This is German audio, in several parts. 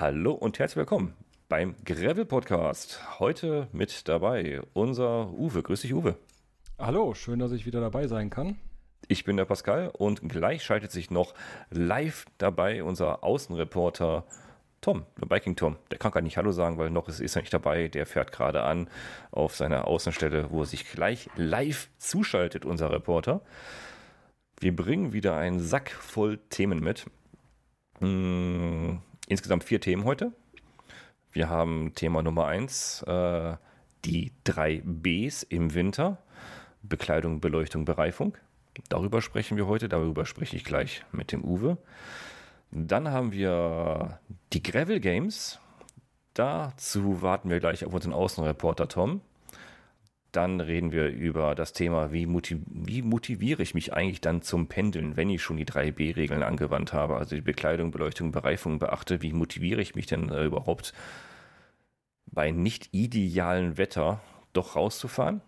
Hallo und herzlich willkommen beim Gravel Podcast. Heute mit dabei unser Uwe. Grüß dich, Uwe. Hallo, schön, dass ich wieder dabei sein kann. Ich bin der Pascal und gleich schaltet sich noch live dabei unser Außenreporter Tom, der Biking Tom. Der kann gar nicht Hallo sagen, weil noch ist, ist er nicht dabei. Der fährt gerade an auf seiner Außenstelle, wo er sich gleich live zuschaltet, unser Reporter. Wir bringen wieder einen Sack voll Themen mit. Hm, insgesamt vier Themen heute. Wir haben Thema Nummer eins, äh, die drei Bs im Winter. Bekleidung, Beleuchtung, Bereifung. Darüber sprechen wir heute, darüber spreche ich gleich mit dem Uwe. Dann haben wir die Gravel Games. Dazu warten wir gleich auf unseren Außenreporter Tom. Dann reden wir über das Thema, wie, motiv wie, motiviere ich mich eigentlich dann zum Pendeln, wenn ich schon die 3B-Regeln angewandt habe, also die Bekleidung, Beleuchtung, Bereifung beachte. Wie motiviere ich mich denn äh, überhaupt bei nicht idealen Wetter doch rauszufahren?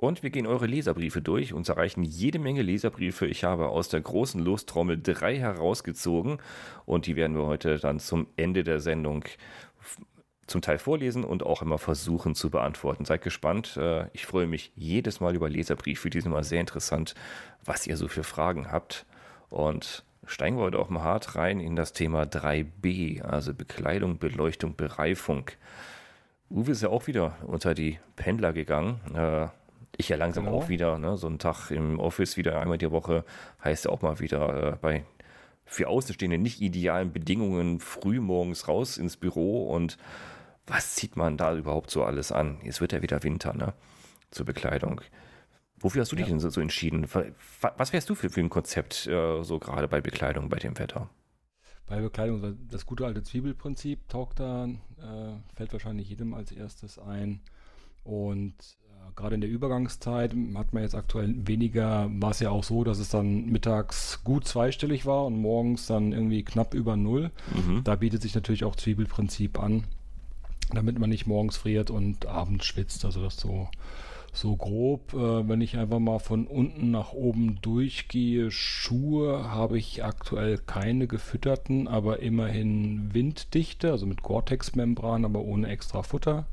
Und wir gehen eure Leserbriefe durch. Uns erreichen jede Menge Leserbriefe. Ich habe aus der großen Lostrommel drei herausgezogen und die werden wir heute dann zum Ende der Sendung zum Teil vorlesen und auch immer versuchen zu beantworten. Seid gespannt. Äh, ich freue mich jedes Mal über Leserbriefe. Die sind immer sehr interessant, was ihr so für Fragen habt. Und steigen wir heute auch mal hart rein in das Thema 3b, also Bekleidung, Beleuchtung, Bereifung. Uwe ist ja auch wieder unter die Pendler gegangen. Äh, ich ja langsam genau. auch wieder. Ne? So ein Tag im Office wieder einmal die Woche heißt ja auch mal wieder äh, bei für Außenstehende nicht idealen Bedingungen früh morgens raus ins Büro und was zieht man da überhaupt so alles an? Jetzt wird ja wieder Winter, ne? Zur Bekleidung. Wofür hast du dich ja. denn so, so, entschieden? Was wärst du für, für ein Konzept äh, so gerade bei Bekleidung bei dem Wetter? Bei Bekleidung, das gute alte Zwiebelprinzip taugt da, äh, fällt wahrscheinlich jedem als erstes ein. Und äh, gerade in der Übergangszeit hat man jetzt aktuell weniger, war es ja auch so, dass es dann mittags gut zweistellig war und morgens dann irgendwie knapp über Null. Mhm. Da bietet sich natürlich auch Zwiebelprinzip an damit man nicht morgens friert und abends schwitzt. Also das so, so grob. Äh, wenn ich einfach mal von unten nach oben durchgehe, Schuhe habe ich aktuell keine gefütterten, aber immerhin winddichte, also mit Gore-Tex-Membran, aber ohne extra Futter.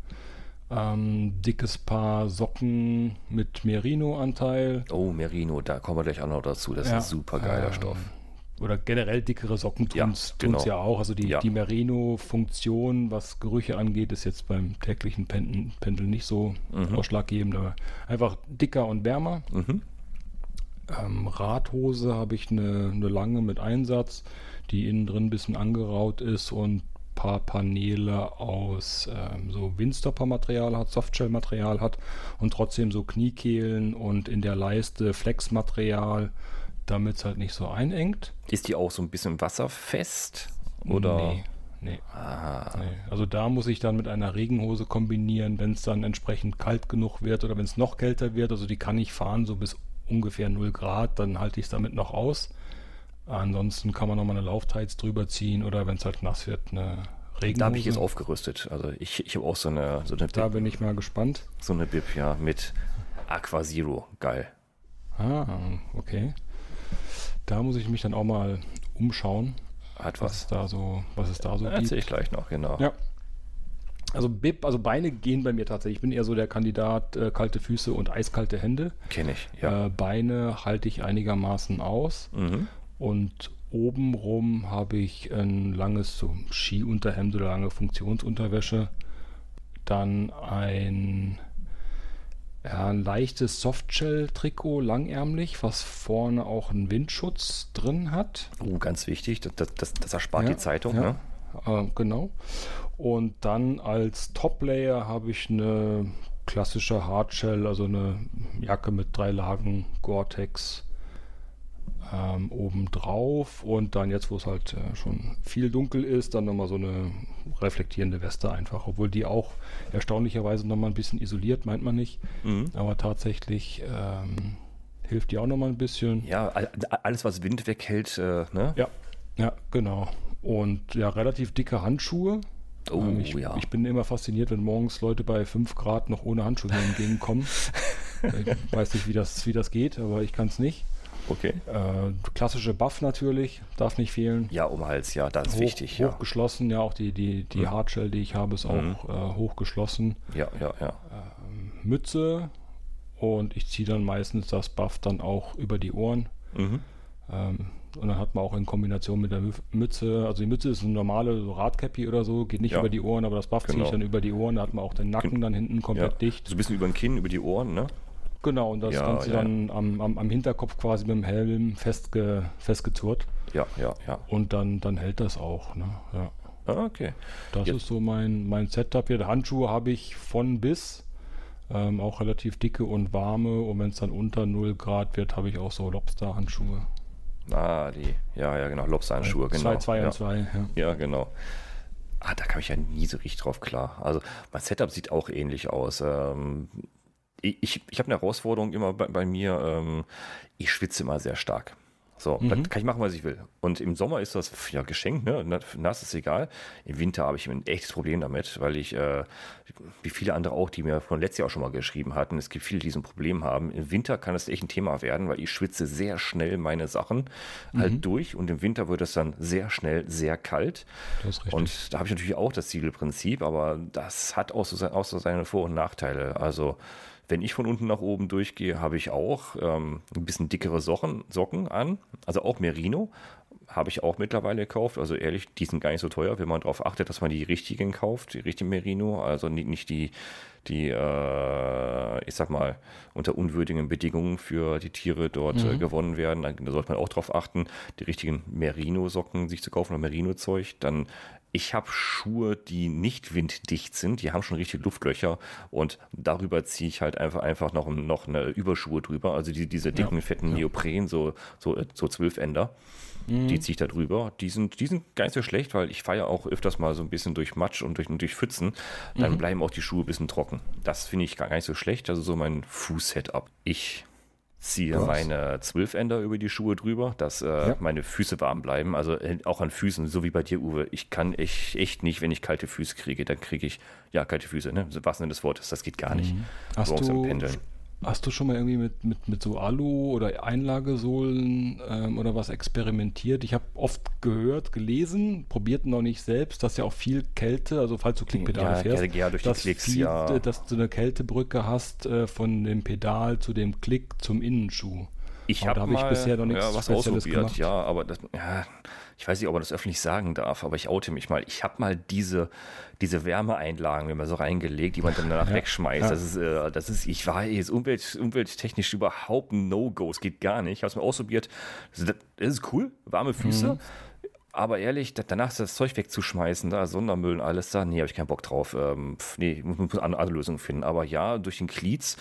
Ähm, dickes Paar Socken mit Merino-Anteil. Oh, Merino, da kommen wir gleich auch noch dazu. Das ja, ist ein super geiler ähm, Stoff oder generell dickere Socken tun es ja, genau. ja auch. Also die, ja. die Merino-Funktion, was Gerüche angeht, ist jetzt beim täglichen Pendeln, Pendeln nicht so mhm. ausschlaggebend, aber einfach dicker und wärmer. Mhm. Ähm, Radhose habe ich eine, eine lange mit Einsatz, die innen drin ein bisschen angeraut ist und paar Paneele aus ähm, so Windstopper-Material hat, Softshell-Material hat und trotzdem so Kniekehlen und in der Leiste Flex-Material damit es halt nicht so einengt. Ist die auch so ein bisschen wasserfest? Oder? Nee. Nee. nee. Also da muss ich dann mit einer Regenhose kombinieren, wenn es dann entsprechend kalt genug wird oder wenn es noch kälter wird. Also die kann ich fahren so bis ungefähr 0 Grad, dann halte ich es damit noch aus. Ansonsten kann man nochmal eine Lauftights drüber ziehen oder wenn es halt nass wird, eine Regenhose. Da habe ich jetzt aufgerüstet. Also ich, ich habe auch so eine, so eine Da bin ich mal gespannt. So eine Bib, ja, mit Aqua Zero. Geil. Ah, okay. Da muss ich mich dann auch mal umschauen. Hat was. was da so, was es da so Erzähl gibt. ich gleich noch, genau. Ja. Also Bib, also Beine gehen bei mir tatsächlich. Ich bin eher so der Kandidat äh, kalte Füße und eiskalte Hände. Kenne ich, ja. Äh, Beine halte ich einigermaßen aus. Mhm. Und obenrum habe ich ein langes so Skiunterhemd oder lange Funktionsunterwäsche. Dann ein ja, ein leichtes Softshell-Trikot, langärmlich, was vorne auch einen Windschutz drin hat. Oh, ganz wichtig, das, das, das erspart ja, die Zeitung. Ja, ne? äh, genau. Und dann als Top-Layer habe ich eine klassische Hardshell, also eine Jacke mit drei Lagen Gore-Tex ähm, oben drauf und dann jetzt, wo es halt äh, schon viel dunkel ist, dann nochmal so eine reflektierende Weste einfach, obwohl die auch erstaunlicherweise nochmal ein bisschen isoliert, meint man nicht, mhm. aber tatsächlich ähm, hilft die auch nochmal ein bisschen. Ja, alles was Wind weghält, äh, ne? Ja, ja, genau. Und ja, relativ dicke Handschuhe. Oh, ähm, ich, ja. ich bin immer fasziniert, wenn morgens Leute bei 5 Grad noch ohne Handschuhe entgegenkommen. ich weiß nicht, wie das, wie das geht, aber ich kann es nicht. Okay. Äh, klassische Buff natürlich, darf nicht fehlen. Ja, um Hals, ja, das ist Hoch, wichtig. Ja. Hochgeschlossen, ja, auch die, die, die Mhm. Hardshell, die ich habe, ist auch Mhm. äh, hochgeschlossen. ja, ja, ja. Mütze und ich ziehe dann meistens das Buff dann auch über die Ohren. Mhm. Ähm, und dann hat man auch in Kombination mit der Mü- Mütze, also die Mütze ist eine normale so Radcappy oder so, geht nicht Ja. über die Ohren, aber das Buff ziehe Genau. ich dann über die Ohren, da hat man auch den Nacken dann hinten komplett ja. dicht. So ein bisschen über den Kinn, über die Ohren, ne? Genau, und das Ja, Ganze ja. dann am, am, am Hinterkopf quasi mit dem Helm festge, festgezurrt Ja, ja, ja. und dann, dann hält das auch. Ne? Ja. Ah, okay. Das Jetzt- ist so mein, mein Setup hier. Handschuhe habe ich von bis. Ähm, auch relativ dicke und warme. Und wenn es dann unter 0 Grad wird, habe ich auch so Lobster-Handschuhe. Ah, die, ja, ja, genau, Lobster-Handschuhe, genau. 2, 2 ja. und 2. Ja. Ja, genau. Ah, da kam ich ja nie so richtig drauf klar. Also mein Setup sieht auch ähnlich aus. Ähm, ich ich, habe eine Herausforderung immer bei, bei mir. Ähm, ich schwitze immer sehr stark. So, Mhm. dann kann ich machen, was ich will. Und im Sommer ist das ja geschenkt, ne? Na- Nass ist egal. Im Winter habe ich ein echtes Problem damit, weil ich, äh, wie viele andere auch, die mir von letztes Jahr auch schon mal geschrieben hatten, es gibt viele, die so ein Problem haben. Im Winter kann es echt ein Thema werden, weil ich schwitze sehr schnell meine Sachen Mhm. halt durch und im Winter wird es dann sehr schnell sehr kalt. Das ist richtig. Und da habe ich natürlich auch das Ziegelprinzip, aber das hat auch so, se- auch so seine Vor- und Nachteile. Also wenn ich von unten nach oben durchgehe, habe ich auch ähm, ein bisschen dickere Socken, Socken an, also auch Merino. Habe ich auch mittlerweile gekauft. Also ehrlich, die sind gar nicht so teuer, wenn man darauf achtet, dass man die richtigen kauft, die richtigen Merino. Also nicht, nicht die, die äh, ich sag mal, unter unwürdigen Bedingungen für die Tiere dort äh, gewonnen werden. Da, da sollte man auch darauf achten, die richtigen Merino-Socken sich zu kaufen oder Merino-Zeug. Dann ich habe Schuhe, die nicht winddicht sind, die haben schon richtig Luftlöcher. Und darüber ziehe ich halt einfach, einfach noch, noch eine Überschuhe drüber, also die, diese dicken, fetten Neopren, so, so, so Zwölfender, die ziehe ich da drüber. Die sind, die sind gar nicht so schlecht, weil ich fahre ja auch öfters mal so ein bisschen durch Matsch und durch, und durch Pfützen, dann bleiben auch die Schuhe ein bisschen trocken. Das finde ich gar nicht so schlecht, also so mein Fuß-Setup. Ich ziehe Krass. meine Zwölfender über die Schuhe drüber, dass äh, Ja. meine Füße warm bleiben. Also äh, auch an Füßen, so wie bei dir, Uwe. Ich kann echt, echt nicht, wenn ich kalte Füße kriege, dann kriege ich, ja, kalte Füße, ne? Was denn des Wortes, das geht gar nicht. Hast Morgens am du, Pendeln. Hast du schon mal irgendwie mit, mit, mit so Alu oder Einlagesohlen ähm, oder was experimentiert? Ich habe oft gehört, gelesen, probiert noch nicht selbst, dass ja auch viel Kälte, also falls du Klickpedale Ja, fährst, ja, durch dass, Klicks, viel, ja. äh, dass du eine Kältebrücke hast äh, von dem Pedal zu dem Klick zum Innenschuh. Ich habe da habe ich bisher noch nichts ja, was Spezielles ausprobiert, gemacht. ja, aber das, ja, ich weiß nicht, ob man das öffentlich sagen darf, aber ich oute mich mal. Ich habe mal diese, diese Wärmeeinlagen, wenn man so reingelegt, die man dann danach Ja, wegschmeißt. ja. Das ist, äh, das ist, ich war jetzt umwelt, umwelttechnisch überhaupt ein No-Go. Es geht gar nicht. Ich habe es mal ausprobiert. Das, das ist cool, warme Füße. Mhm. Aber ehrlich, da- danach das Zeug wegzuschmeißen, da Sondermüll und alles da, nee, habe ich keinen Bock drauf. Ähm, pf, nee, muss, muss eine andere Lösung finden. Aber ja, durch den Glieds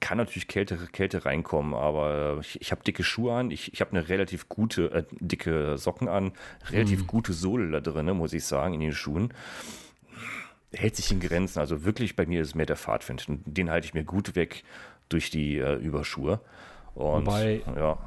kann natürlich Kälte, Kälte reinkommen. Aber ich, ich habe dicke Schuhe an, ich, ich habe eine relativ gute, äh, dicke Socken an, relativ gute Sohle da drin, muss ich sagen, in den Schuhen. Hält sich in Grenzen. Also wirklich bei mir ist es mehr der Fahrtwind. Den halte ich mir gut weg durch die äh, Überschuhe. Und Wobei, ja,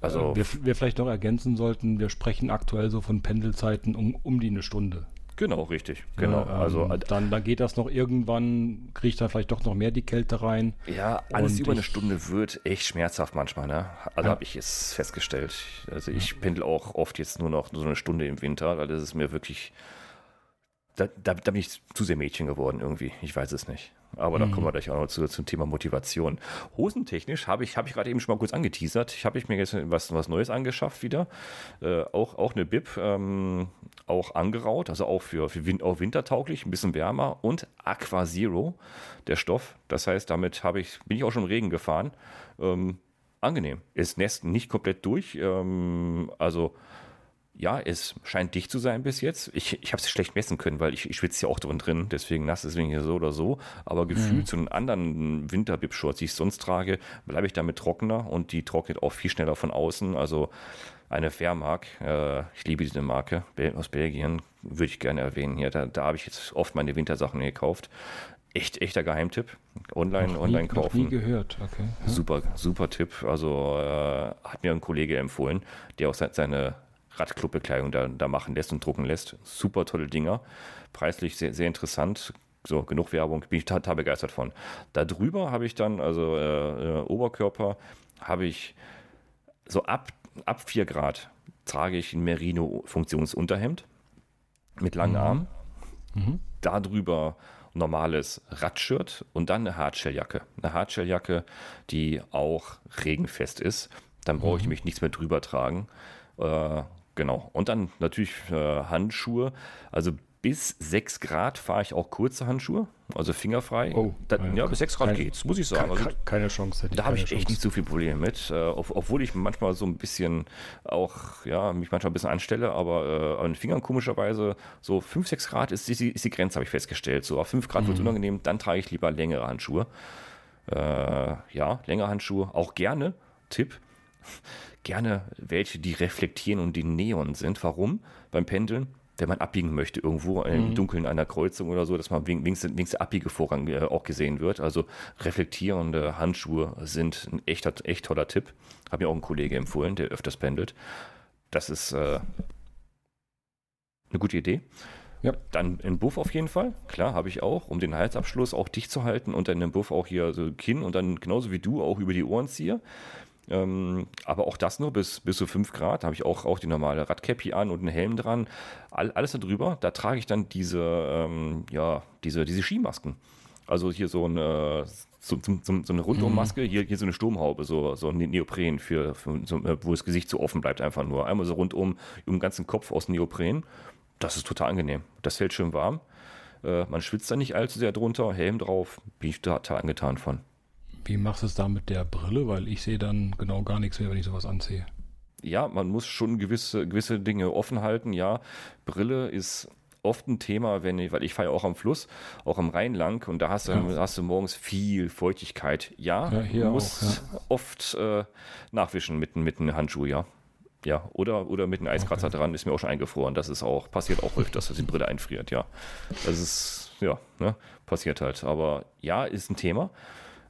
also äh, wir, wir vielleicht noch ergänzen sollten, wir sprechen aktuell so von Pendelzeiten um, um die eine Stunde. genau, richtig. Genau. Ja, ähm, also dann, dann geht das noch irgendwann, kriegt dann vielleicht doch noch mehr die Kälte rein. Ja, alles über eine ich- Stunde wird echt schmerzhaft manchmal, ne? Also Ja. habe ich es festgestellt. Also ich pendel auch oft jetzt nur noch so eine Stunde im Winter, weil das ist mir wirklich. Da, da, da bin ich zu sehr Mädchen geworden irgendwie. Ich weiß es nicht. Aber da kommen wir gleich auch noch zu, zum Thema Motivation. Hosentechnisch habe ich, habe ich gerade eben schon mal kurz angeteasert. Ich habe ich mir jetzt was, was Neues angeschafft wieder. Äh, auch, auch eine Bib, ähm, auch angeraut, also auch für, für Win auch wintertauglich, ein bisschen wärmer und Aqua Zero, der Stoff. Das heißt, damit habe ich, bin ich auch schon im Regen gefahren. Ähm, angenehm. Es nässt nicht komplett durch. Ähm, also ja, es scheint dicht zu sein bis jetzt. Ich, ich habe es schlecht messen können, weil ich, ich schwitze ja auch drin drin, deswegen nass, deswegen hier so oder so. Aber gefühlt zu den anderen Winterbib-Shorts, die ich sonst trage, bleibe ich damit trockener und die trocknet auch viel schneller von außen. Also eine Fairmark, äh, ich liebe diese Marke aus Belgien, würde ich gerne erwähnen hier. Da, da habe ich jetzt oft meine Wintersachen gekauft. Echt, echter Geheimtipp. Online, Noch online nie, noch kaufen. nie gehört, okay. Super, super Tipp. Also äh, hat mir ein Kollege empfohlen, der auch se- seine Radclubbekleidung da, da machen lässt und drucken lässt. Super tolle Dinger. Preislich sehr, sehr interessant. So, genug Werbung, bin ich total begeistert von. Da drüber habe ich dann, also äh, äh, Oberkörper, habe ich so ab, ab 4 Grad trage ich ein Merino-Funktionsunterhemd mit langen mhm. Armen. Mhm. Darüber normales Radshirt und dann eine Hardshelljacke. Eine Hardshelljacke, die auch regenfest ist. Dann brauche ich mhm. mich nichts mehr drüber tragen. Äh, genau. Und dann natürlich äh, Handschuhe. Also bis 6 Grad fahre ich auch kurze Handschuhe, also fingerfrei. Oh, da, ja, ja, bis 6 Grad geht es, muss ich sagen. Also, keine Chance. Da habe ich echt nicht so viel Probleme mit, äh, obwohl ich manchmal so ein bisschen auch, ja, mich manchmal ein bisschen anstelle, aber äh, an den Fingern komischerweise so 5, 6 Grad ist die, ist die Grenze, habe ich festgestellt. So auf 5 Grad mhm. wird es unangenehm, dann trage ich lieber längere Handschuhe. Äh, ja, längere Handschuhe, auch gerne. Tipp, gerne welche, die reflektieren und die Neon sind. Warum? Beim Pendeln wenn man abbiegen möchte irgendwo im mhm. Dunkeln einer Kreuzung oder so, dass man wenigstens, wenigstens der Abbiege Vorrang äh, auch gesehen wird. Also reflektierende Handschuhe sind ein echter, echt toller Tipp. Hat mir auch ein Kollege empfohlen, der öfters pendelt. Das ist äh, eine gute Idee. Ja. Dann ein Buff auf jeden Fall. Klar, habe ich auch, um den Halsabschluss auch dicht zu halten und dann im Buff auch hier so Kinn und dann genauso wie du auch über die Ohren ziehe. Ähm, aber auch das nur bis, bis zu 5 Grad. Da habe ich auch, auch die normale Radcappy an und einen Helm dran. All, alles da drüber. Da trage ich dann diese, ähm, ja, diese, diese Skimasken. Also hier so eine, so, so, so eine Rundummaske, mhm. hier, hier so eine Sturmhaube, so, so ein Neopren, für, für so, äh, wo das Gesicht so offen bleibt, einfach nur. Einmal so rundum, um den ganzen Kopf aus Neopren. Das ist total angenehm. Das hält schön warm. Äh, man schwitzt da nicht allzu sehr drunter, Helm drauf, bin ich total angetan von. Wie machst du es da mit der Brille? Weil ich sehe dann genau gar nichts mehr, wenn ich sowas anziehe. Ja, man muss schon gewisse, gewisse Dinge offen halten. Ja, Brille ist oft ein Thema, wenn ich, weil ich fahre ja auch am Fluss, auch am Rhein lang und da hast du, ja. hast du morgens viel Feuchtigkeit. Ja, ja hier musst auch, ja. oft äh, nachwischen mit, mit einem Handschuh, ja. Ja, oder, oder mit einem Eiskratzer okay. dran, ist mir auch schon eingefroren. Das ist auch, passiert auch öfters, dass die Brille einfriert, ja. Das ist, ja, ne, passiert halt. Aber ja, ist ein Thema.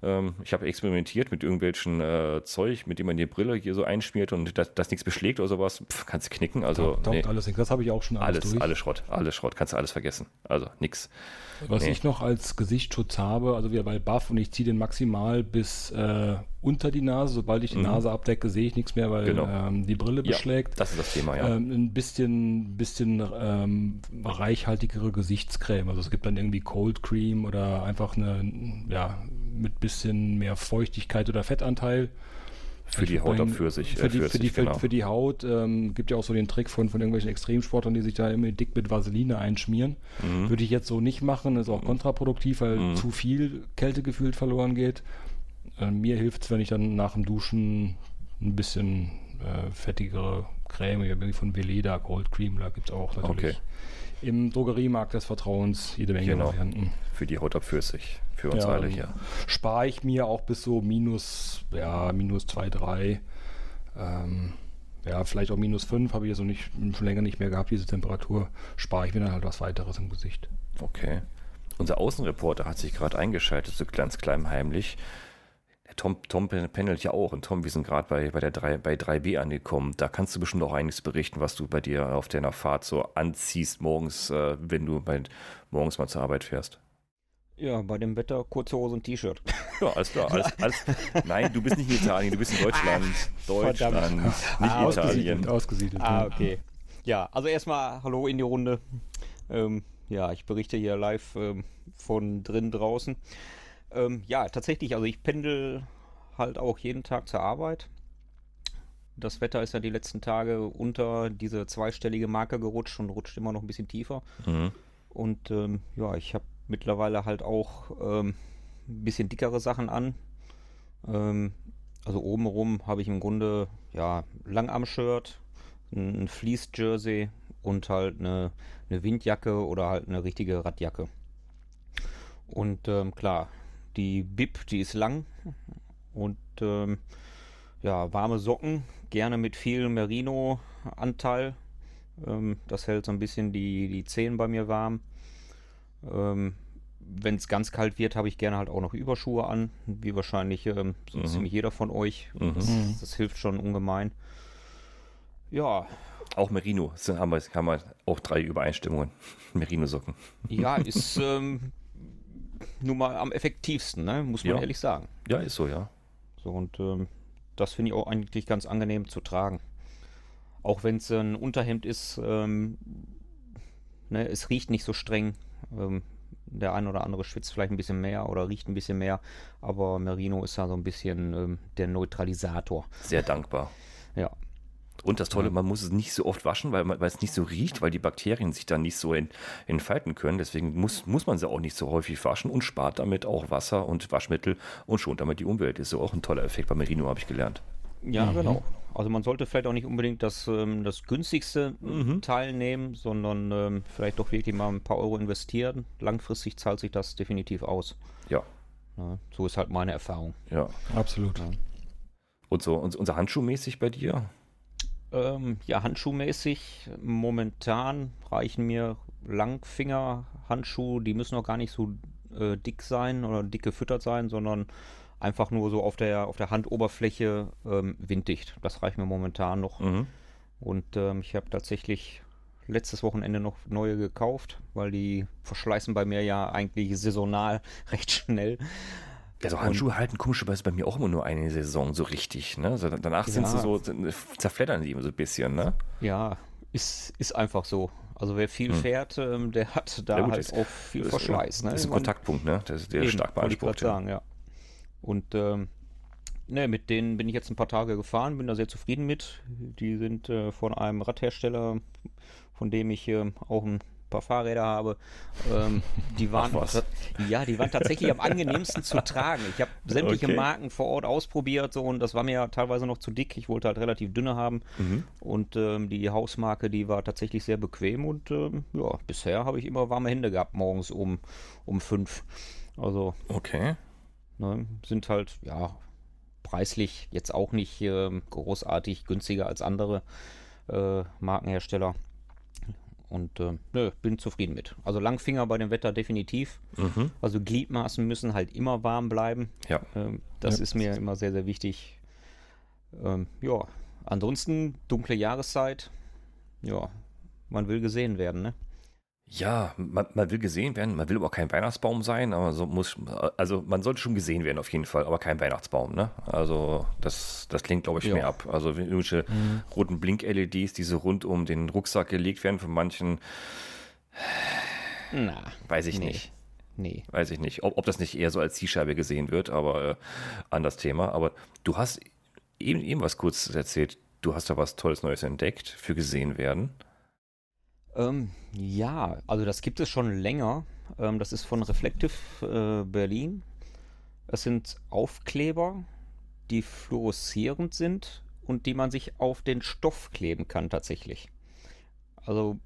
Ähm, ich habe experimentiert mit irgendwelchen äh, Zeug, mit dem man die Brille hier so einschmiert und das, das nichts beschlägt oder sowas. Pff, kannst du knicken. Also, Taugt nee. alles Das habe ich auch schon alles, alles durch. Alles Schrott, alles Schrott. Kannst du alles vergessen. Also nix. Was nee. ich noch als Gesichtsschutz habe, also wieder bei Buff und ich ziehe den maximal bis äh, unter die Nase. Sobald ich die mhm. Nase abdecke, sehe ich nichts mehr, weil genau. ähm, die Brille beschlägt. Ja, das ist das Thema, ja. Ähm, ein bisschen, bisschen ähm, reichhaltigere Gesichtscreme. Also es gibt dann irgendwie Cold Cream oder einfach eine, ja, mit bisschen mehr Feuchtigkeit oder Fettanteil. Für die Haut ab für sich. Für die, für die, genau. für die Haut ähm, gibt ja auch so den Trick von, von irgendwelchen Extremsportlern, die sich da immer dick mit Vaseline einschmieren. Mhm. Würde ich jetzt so nicht machen, ist auch mhm. kontraproduktiv, weil mhm. zu viel Kälte gefühlt verloren geht. Äh, mir hilft es, wenn ich dann nach dem Duschen ein bisschen äh, fettigere Creme, wie von Veleda, Gold Cream, da gibt es auch natürlich. Okay im Drogeriemarkt des Vertrauens jede Menge genau. Varianten. Für die Haut ab Pfirsich, für uns ja, alle hier. Spare ich mir auch bis so minus, ja, minus 2, 3. Ähm, ja, vielleicht auch minus 5 habe ich ja so nicht, schon länger nicht mehr gehabt, diese Temperatur. Spare ich mir dann halt was weiteres im Gesicht. Okay. Unser Außenreporter hat sich gerade eingeschaltet, so ganz klein heimlich. Tom, Tom pendelt ja auch und Tom, wir sind gerade bei, bei, der 3, bei 3B angekommen. Da kannst du bestimmt auch einiges berichten, was du bei dir auf deiner Fahrt so anziehst morgens, äh, wenn du bei, morgens mal zur Arbeit fährst. Ja, bei dem Wetter kurze Hose und T-Shirt. Ja, alles klar. Alles, alles, nein, du bist nicht in Italien, du bist in Deutschland. Ah, Deutschland, Verdammt. nicht ah, Italien. Ausgesiedelt. Ah, okay. Ja, also erstmal Hallo in die Runde. Ähm, ja, ich berichte hier live ähm, von drin draußen. Ähm, ja, tatsächlich, also ich pendel halt auch jeden Tag zur Arbeit. Das Wetter ist ja die letzten Tage unter diese zweistellige Marke gerutscht und rutscht immer noch ein bisschen tiefer. Mhm. Und ähm, ja, ich habe mittlerweile halt auch ähm, ein bisschen dickere Sachen an. Ähm, also obenrum habe ich im Grunde ja Langarm-Shirt, ein Fleece-Jersey und halt eine, eine Windjacke oder halt eine richtige Radjacke. Und ähm, klar, die Bib, die ist lang und ähm, ja, warme Socken, gerne mit viel Merino-Anteil. Ähm, das hält so ein bisschen die, die Zehen bei mir warm. Ähm, Wenn es ganz kalt wird, habe ich gerne halt auch noch Überschuhe an, wie wahrscheinlich ähm, so mhm. ziemlich jeder von euch. Mhm. Das, das, hilft schon ungemein. Ja. Auch Merino, haben wir, haben wir auch drei Übereinstimmungen. Merino-Socken. Ja, ist ähm, nun mal am effektivsten, ne? muss man ja. ehrlich sagen. Ja, ist so, ja. So, und ähm, das finde ich auch eigentlich ganz angenehm zu tragen. Auch wenn es ein Unterhemd ist, ähm, ne, es riecht nicht so streng. Ähm, der ein oder andere schwitzt vielleicht ein bisschen mehr oder riecht ein bisschen mehr, aber Merino ist ja so ein bisschen ähm, der Neutralisator. Sehr dankbar. Ja. Und das Tolle, man muss es nicht so oft waschen, weil, man, weil es nicht so riecht, weil die Bakterien sich dann nicht so ent, entfalten können. Deswegen muss, muss man sie auch nicht so häufig waschen und spart damit auch Wasser und Waschmittel und schont damit die Umwelt. Ist so auch ein toller Effekt bei Merino, habe ich gelernt. Ja, mhm. genau. Also man sollte vielleicht auch nicht unbedingt das, ähm, das günstigste mhm. Teil nehmen, sondern ähm, vielleicht doch wirklich mal ein paar Euro investieren. Langfristig zahlt sich das definitiv aus. Ja. ja so ist halt meine Erfahrung. Ja, absolut. Ja. Und so und unser Handschuhmäßig bei dir? Ähm, ja, handschuhmäßig momentan reichen mir Langfinger-Handschuhe, die müssen auch gar nicht so äh, dick sein oder dick gefüttert sein, sondern einfach nur so auf der, auf der Handoberfläche ähm, winddicht. Das reicht mir momentan noch. Mhm. Und ähm, ich habe tatsächlich letztes Wochenende noch neue gekauft, weil die verschleißen bei mir ja eigentlich saisonal recht schnell. Ja, so Handschuhe und, halten komischerweise bei mir auch immer nur eine Saison so richtig. Ne? So, danach ja, sind sie so, zerfleddern sie immer so ein bisschen. Ne? Ja, ist, ist einfach so. Also wer viel hm. fährt, ähm, der hat da ja, halt auch viel Verschleiß. Ne? Das ist ein Kontaktpunkt, ne? Der, der eben, stark beansprucht. Ich sagen, ja. Und ähm, ne, mit denen bin ich jetzt ein paar Tage gefahren, bin da sehr zufrieden mit. Die sind äh, von einem Radhersteller, von dem ich äh, auch ein paar Fahrräder habe. Ähm, die waren ja, die waren tatsächlich am angenehmsten zu tragen. Ich habe sämtliche okay. Marken vor Ort ausprobiert so, und das war mir teilweise noch zu dick. Ich wollte halt relativ dünne haben mhm. und ähm, die Hausmarke, die war tatsächlich sehr bequem und ähm, ja, bisher habe ich immer warme Hände gehabt morgens um um fünf. Also okay. Ne, sind halt, ja, preislich jetzt auch nicht äh, großartig günstiger als andere äh, Markenhersteller. Und äh, nö, bin zufrieden mit. Also Langfinger bei dem Wetter definitiv. Mhm. Also Gliedmaßen müssen halt immer warm bleiben. Ja. Ähm, das ja. ist mir immer sehr, sehr wichtig. Ähm, ja, ansonsten dunkle Jahreszeit. Ja, man will gesehen werden, ne? Ja, man, man, will gesehen werden, man will aber auch kein Weihnachtsbaum sein, aber so muss, also man sollte schon gesehen werden auf jeden Fall, aber kein Weihnachtsbaum, ne? Also das, das klingt, glaube ich, ja. mehr ab. Also irgendwelche mhm. roten Blink-LEDs, die so rund um den Rucksack gelegt werden von manchen, Na, weiß ich nee. nicht. Nee. Weiß ich nicht, ob, ob das nicht eher so als Zielscheibe gesehen wird, aber äh, an das Thema. Aber du hast eben, eben was kurz erzählt, du hast da was Tolles Neues entdeckt für gesehen werden. Ähm, ja, also das gibt es schon länger. Ähm, das ist von Reflective äh, Berlin. Es sind Aufkleber, die fluoreszierend sind und die man sich auf den Stoff kleben kann tatsächlich. Also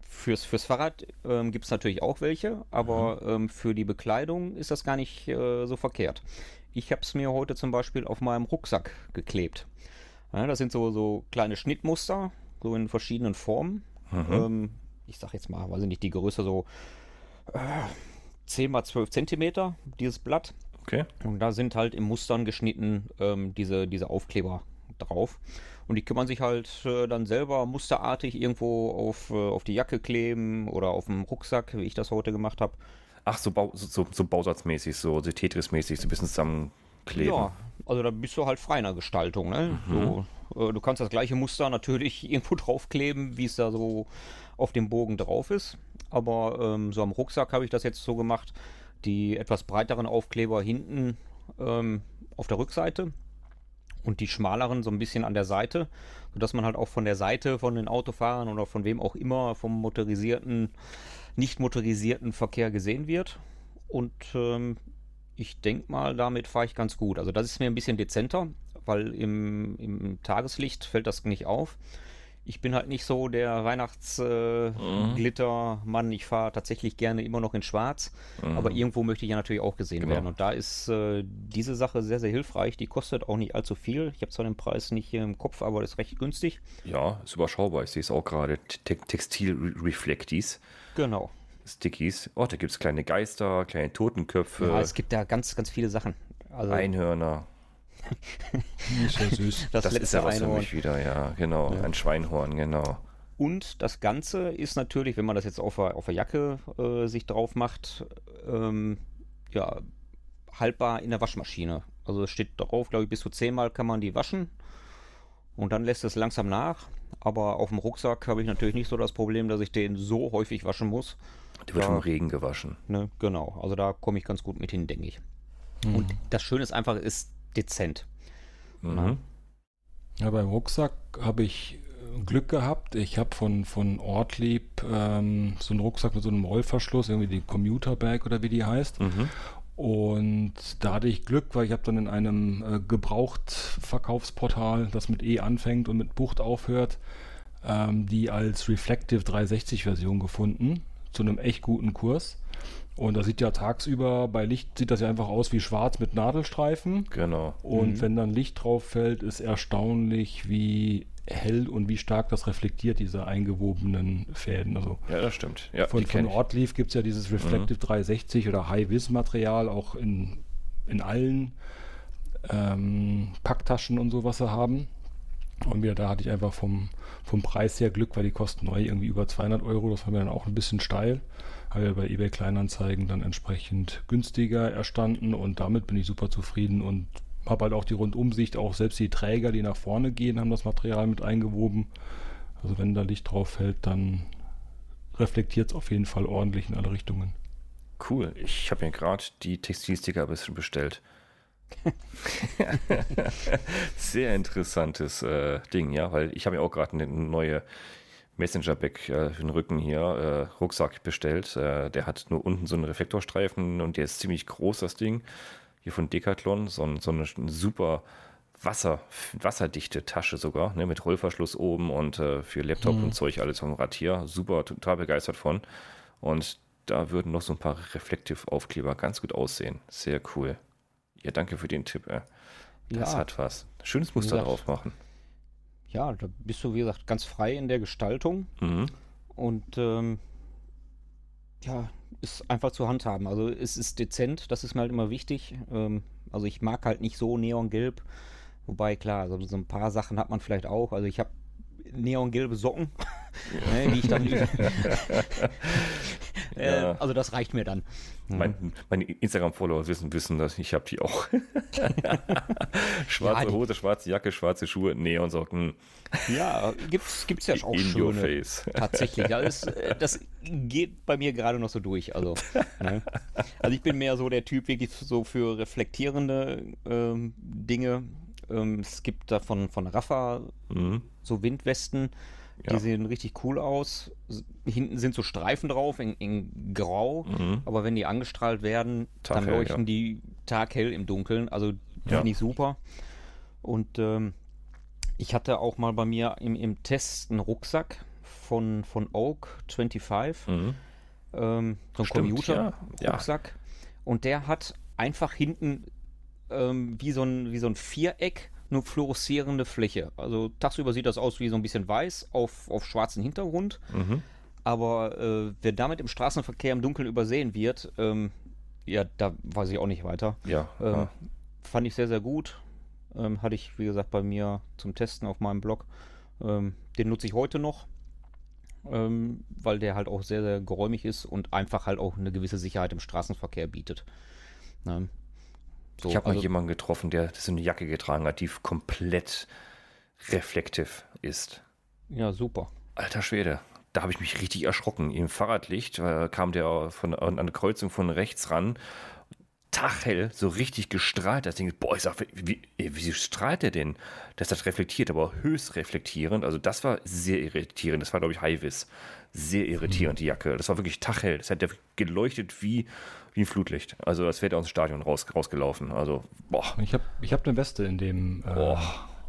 fürs, fürs Fahrrad ähm, gibt es natürlich auch welche, aber mhm. ähm, für die Bekleidung ist das gar nicht äh, so verkehrt. Ich habe es mir heute zum Beispiel auf meinem Rucksack geklebt. Ja, das sind so, so kleine Schnittmuster, so in verschiedenen Formen. Mhm. Ähm, ich sag jetzt mal, weiß ich nicht, die Größe so äh, 10 mal 12 Zentimeter, dieses Blatt. Okay. Und da sind halt im Mustern geschnitten ähm, diese, diese Aufkleber drauf. Und die kann man sich halt äh, dann selber musterartig irgendwo auf, äh, auf die Jacke kleben oder auf dem Rucksack, wie ich das heute gemacht habe. Ach, so, Bau, so, so Bausatzmäßig, so, so Tetris-mäßig, so ein bisschen zusammenkleben. Ja, also da bist du halt frei in der Gestaltung. Ne? Mhm. So, du kannst das gleiche Muster natürlich irgendwo draufkleben, wie es da so auf dem Bogen drauf ist. Aber ähm, so am Rucksack habe ich das jetzt so gemacht. Die etwas breiteren Aufkleber hinten ähm, auf der Rückseite und die schmaleren so ein bisschen an der Seite, sodass man halt auch von der Seite von den Autofahrern oder von wem auch immer vom motorisierten, nicht motorisierten Verkehr gesehen wird. Und ähm, ich denke mal, damit fahre ich ganz gut. Also das ist mir ein bisschen dezenter, weil im, im Tageslicht fällt das nicht auf. Ich bin halt nicht so der Weihnachtsglittermann. Äh, mhm. Ich fahre tatsächlich gerne immer noch in Schwarz. Mhm. Aber irgendwo möchte ich ja natürlich auch gesehen genau. werden. Und da ist äh, diese Sache sehr, sehr hilfreich. Die kostet auch nicht allzu viel. Ich habe zwar den Preis nicht hier im Kopf, aber das ist recht günstig. Ja, ist überschaubar. Ich sehe es auch gerade. Te Textil-Reflecties. Genau. Stickies. Oh, da gibt es kleine Geister, kleine Totenköpfe. Ja, es gibt da ganz, ganz viele Sachen. Also, Einhörner. Ist ja süß. Das, das ist ja was Einhorn. für mich wieder, ja, genau. Ja. Ein Schweinhorn, genau. Und das Ganze ist natürlich, wenn man das jetzt auf der, auf der Jacke äh, sich drauf macht, ähm, ja, haltbar in der Waschmaschine. Also es steht drauf, glaube ich, bis zu zehnmal kann man die waschen. Und dann lässt es langsam nach. Aber auf dem Rucksack habe ich natürlich nicht so das Problem, dass ich den so häufig waschen muss. Der wird vom Regen gewaschen. Ne, genau. Also da komme ich ganz gut mit hin, denke ich. Mhm. Und das Schöne ist einfach, ist dezent. Mhm. Ja, beim Rucksack habe ich äh, Glück gehabt. Ich habe von, von Ortlieb ähm, so einen Rucksack mit so einem Rollverschluss, irgendwie die Commuter Bag oder wie die heißt. Mhm. Und da hatte ich Glück, weil ich habe dann in einem äh, Gebrauchtverkaufsportal, das mit E anfängt und mit Bucht aufhört, ähm, die als Reflective 360 Version gefunden, zu einem echt guten Kurs. Und da sieht ja tagsüber, bei Licht sieht das ja einfach aus wie schwarz mit Nadelstreifen. Genau. Und mhm. wenn dann Licht drauf fällt, ist erstaunlich, wie hell und wie stark das reflektiert, diese eingewobenen Fäden. Also ja, das stimmt. Ja, von von Ortlief gibt es ja dieses Reflective mhm. 360 oder High-Vis-Material auch in, in allen ähm, Packtaschen und so, was sie haben. Und wieder da hatte ich einfach vom, vom Preis her Glück, weil die kosten neu irgendwie über 200 Euro. Das war mir dann auch ein bisschen steil. Habe ja bei eBay Kleinanzeigen dann entsprechend günstiger erstanden und damit bin ich super zufrieden und habe halt auch die Rundumsicht, auch selbst die Träger, die nach vorne gehen, haben das Material mit eingewoben. Also wenn da Licht drauf fällt, dann reflektiert es auf jeden Fall ordentlich in alle Richtungen. Cool. Ich habe mir gerade die Textilsticker ein bisschen bestellt. Sehr interessantes äh, Ding, ja, weil ich habe mir auch gerade eine neue Messenger-Bag äh, für den Rücken hier, äh, Rucksack bestellt. Äh, der hat nur unten so einen Reflektorstreifen und der ist ziemlich groß, das Ding hier von Decathlon, so, so eine super Wasser, wasserdichte Tasche sogar, ne, mit Rollverschluss oben und äh, für Laptop mhm. und Zeug alles vom Rad hier. Super, total begeistert von. Und da würden noch so ein paar Reflective-Aufkleber ganz gut aussehen. Sehr cool. Ja, danke für den Tipp. Äh. Das ja. hat was. Schönes Muster drauf machen. Ja, da bist du, wie gesagt, ganz frei in der Gestaltung. Mhm. Und ähm, ja, ist einfach zu handhaben. Also es ist dezent, das ist mir halt immer wichtig. Ähm, also ich mag halt nicht so neongelb. Wobei, klar, also so ein paar Sachen hat man vielleicht auch. Also ich habe neongelbe Socken, ne, die ich dann äh, ja. Also das reicht mir dann. Mein, mhm. meine Instagram-Follower wissen, wissen, dass ich habe die auch. schwarze ja, Hose, schwarze Jacke, schwarze Schuhe, Neonsocken. Ja, gibt's, gibt's ja auch In schöne. Your face. Tatsächlich. Ja, das, äh, das geht bei mir gerade noch so durch. Also, ne? also ich bin mehr so der Typ wirklich so für reflektierende ähm, Dinge. Ähm, es gibt da von, von Rafa mhm. so Windwesten. Die ja. sehen richtig cool aus. Hinten sind so Streifen drauf in, in Grau, mhm. aber wenn die angestrahlt werden, Taghell, dann leuchten ja. die taghell im Dunkeln. Also ja. finde ich super. Und ähm, ich hatte auch mal bei mir im, im Test einen Rucksack von, von Oak 25. Mhm. Ähm, so ein Commuter-Rucksack. Und der hat einfach hinten ähm, wie, so ein, wie so ein Viereck eine fluoreszierende Fläche. Also tagsüber sieht das aus wie so ein bisschen weiß auf, auf schwarzem Hintergrund. Mhm. Aber äh, wer damit im Straßenverkehr im Dunkeln übersehen wird, ähm, ja, da weiß ich auch nicht weiter. Ja. Ähm, fand ich sehr, sehr gut. Ähm, hatte ich, wie gesagt, bei mir zum Testen auf meinem Blog. Ähm, den nutze ich heute noch, ähm, weil der halt auch sehr, sehr geräumig ist und einfach halt auch eine gewisse Sicherheit im Straßenverkehr bietet. Ähm, so, ich habe also, mal jemanden getroffen, der so eine Jacke getragen hat, die komplett reflektiv ist. Ja, super. Alter Schwede. Da habe ich mich richtig erschrocken. Im Fahrradlicht äh, kam der von, an eine Kreuzung von rechts ran. Tachhell, so richtig gestrahlt. Das Ding, boah, ich sag, wie, wie strahlt der denn? Das hat reflektiert, aber höchst reflektierend. Also, das war sehr irritierend. Das war, glaube ich, Highvis. Sehr irritierend, die Jacke. Das war wirklich Tachhell. Das hat der geleuchtet wie wie ein Flutlicht. Also als wäre der aus dem Stadion raus, rausgelaufen. Also, boah. Ich habe ich hab eine Weste in dem, äh,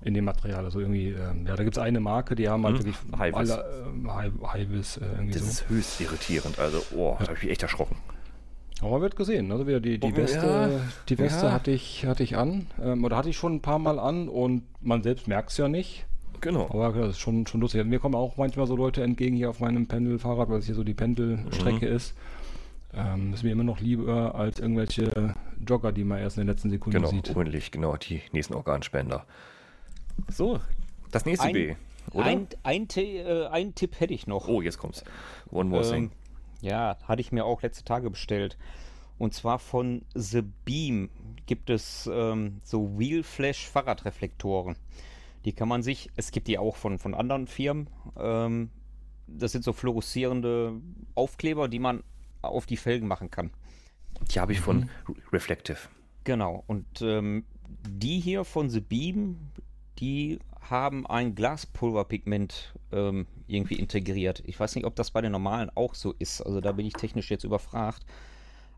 in dem Material. Also irgendwie, ähm, ja, da gibt es eine Marke, die haben halt hm? wirklich Highvis. alle ähm, Highvis, äh, irgendwie Das so. ist höchst irritierend. Also, oh, ja. da habe ich mich echt erschrocken. Aber wird gesehen. Also wieder die, die oh, Weste, ja, die Weste ja. hatte, ich, hatte ich an. Ähm, oder hatte ich schon ein paar Mal an und man selbst merkt es ja nicht. Genau. Aber das ist schon, schon lustig. Mir kommen auch manchmal so Leute entgegen hier auf meinem Pendelfahrrad, weil es hier so die Pendelstrecke mhm. ist. Ähm, ist mir immer noch lieber als irgendwelche Jogger, die man erst in der letzten Sekunde genau, sieht. Genau, ordentlich, genau, die nächsten Organspender. So, das nächste ein, B, oder? Ein, ein, äh, ein, Tipp hätte ich noch. Oh, jetzt kommt's. One more ähm, thing. Ja, hatte ich mir auch letzte Tage bestellt. Und zwar von The Beam. gibt es ähm, so Wheel Flash Fahrradreflektoren. Die kann man sich, es gibt die auch von, von anderen Firmen. Ähm, das sind so fluoreszierende Aufkleber, die man auf die Felgen machen kann. Die habe ich von mhm. Reflective. Genau. Und ähm, die hier von The Beam, die haben ein Glaspulverpigment ähm, irgendwie integriert. Ich weiß nicht, ob das bei den normalen auch so ist. Also da bin ich technisch jetzt überfragt.